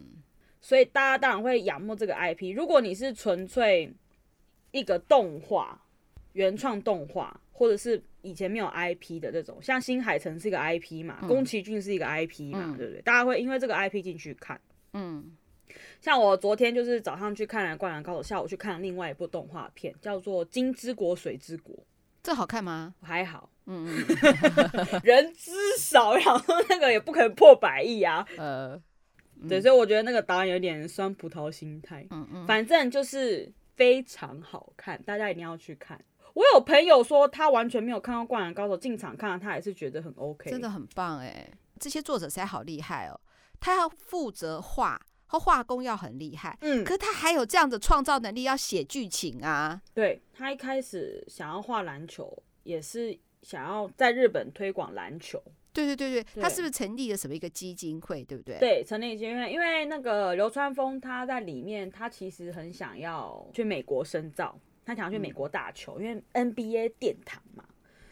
所以大家当然会仰慕这个 IP。如果你是纯粹一个动画原创动画，或者是以前没有 IP 的这种，像新海诚是一个 IP 嘛，宫崎骏是一个 IP 嘛，嗯、对不对？大家会因为这个 IP 进去看。嗯，像我昨天就是早上去看了《灌篮高手》，下午去看了另外一部动画片，叫做《金之国水之国》。这好看吗？还好。嗯嗯。人之少，然后那个也不可能破百亿啊。呃。对，所以我觉得那个导演有点酸葡萄心态。嗯嗯。反正就是非常好看，大家一定要去看。我有朋友说他完全没有看到《灌篮高手》，进场看，他也是觉得很 OK，真的很棒哎！这些作者实在好厉害哦，他要负责画，和画工要很厉害，嗯，可是他还有这样的创造能力，要写剧情啊。对，他一开始想要画篮球，也是想要在日本推广篮球。对对对对，他是不是成立了什么一个基金会，对不对？对，成立基金会，因为那个流川枫他在里面，他其实很想要去美国深造。他想要去美国打球，嗯、因为 NBA 殿堂嘛。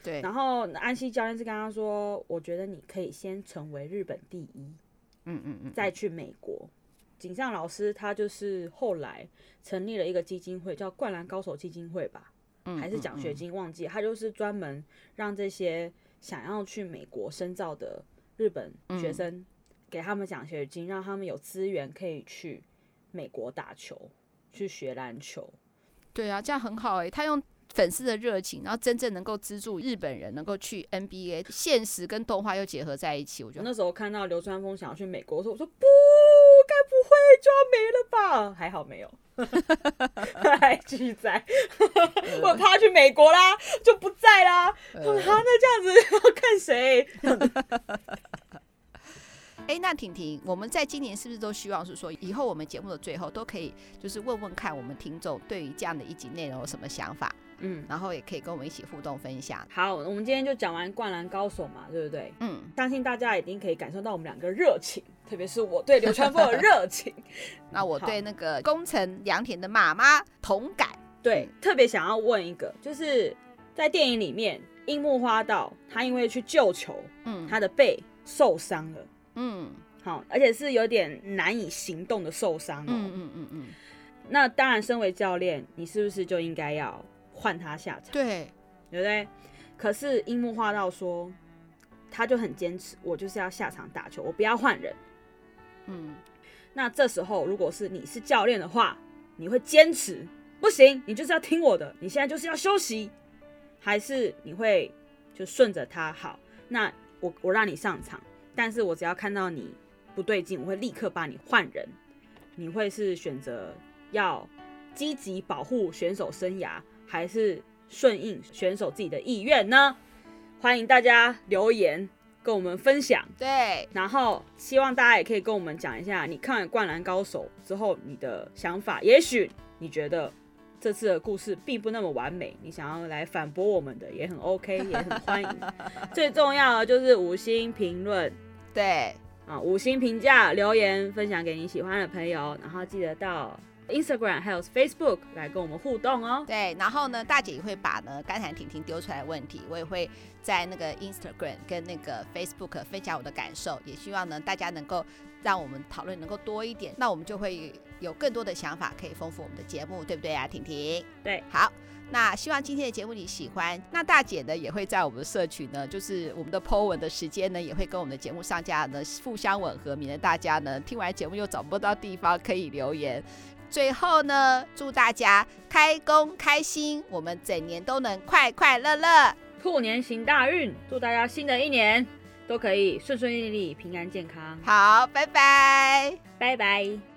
对。然后安西教练是跟他说：“我觉得你可以先成为日本第一，嗯嗯嗯，再去美国。”井上老师他就是后来成立了一个基金会，叫“灌篮高手基金会”吧，嗯、还是奖学金忘记。他就是专门让这些想要去美国深造的日本学生给他们奖学金，让他们有资源可以去美国打球，去学篮球。对啊，这样很好哎、欸，他用。粉丝的热情，然后真正能够资助日本人能够去 NBA，现实跟动画又结合在一起。我觉得那时候看到流川枫想要去美国，我说：“我说不，该不会就要没了吧？还好没有，还继续在。我怕他去美国啦，就不在啦。那这样子要看谁？” 哎，那婷婷，我们在今年是不是都希望是说，以后我们节目的最后都可以就是问问看我们听众对于这样的一集内容有什么想法？嗯，然后也可以跟我们一起互动分享。好，我们今天就讲完《灌篮高手》嘛，对不对？嗯，相信大家一定可以感受到我们两个热情，特别是我对流川枫的热情。那我对那个宫城良田的妈妈同感。对，特别想要问一个，就是在电影里面，樱木花道他因为去救球，嗯，他的背受伤了，嗯，好，而且是有点难以行动的受伤哦。嗯嗯嗯嗯。那当然，身为教练，你是不是就应该要？换他下场，对，对不对？可是樱木花道说，他就很坚持，我就是要下场打球，我不要换人。嗯，那这时候如果是你是教练的话，你会坚持不行，你就是要听我的，你现在就是要休息，还是你会就顺着他好？那我我让你上场，但是我只要看到你不对劲，我会立刻把你换人。你会是选择要积极保护选手生涯？还是顺应选手自己的意愿呢？欢迎大家留言跟我们分享。对，然后希望大家也可以跟我们讲一下，你看完《灌篮高手》之后你的想法。也许你觉得这次的故事并不那么完美，你想要来反驳我们的也很 OK，也很欢迎。最重要的就是五星评论，对啊，五星评价留言分享给你喜欢的朋友，然后记得到。Instagram 还有 Facebook 来跟我们互动哦。对，然后呢，大姐也会把呢刚才婷婷丢出来的问题，我也会在那个 Instagram 跟那个 Facebook 分享我的感受，也希望呢大家能够让我们讨论能够多一点，那我们就会有更多的想法可以丰富我们的节目，对不对啊，婷婷？对，好，那希望今天的节目你喜欢。那大姐呢也会在我们的社群呢，就是我们的 Po 文的时间呢，也会跟我们的节目上架呢互相吻合，免得大家呢听完节目又找不到地方可以留言。最后呢，祝大家开工开心，我们整年都能快快乐乐，兔年行大运，祝大家新的一年都可以顺顺利利、平安健康。好，拜拜，拜拜。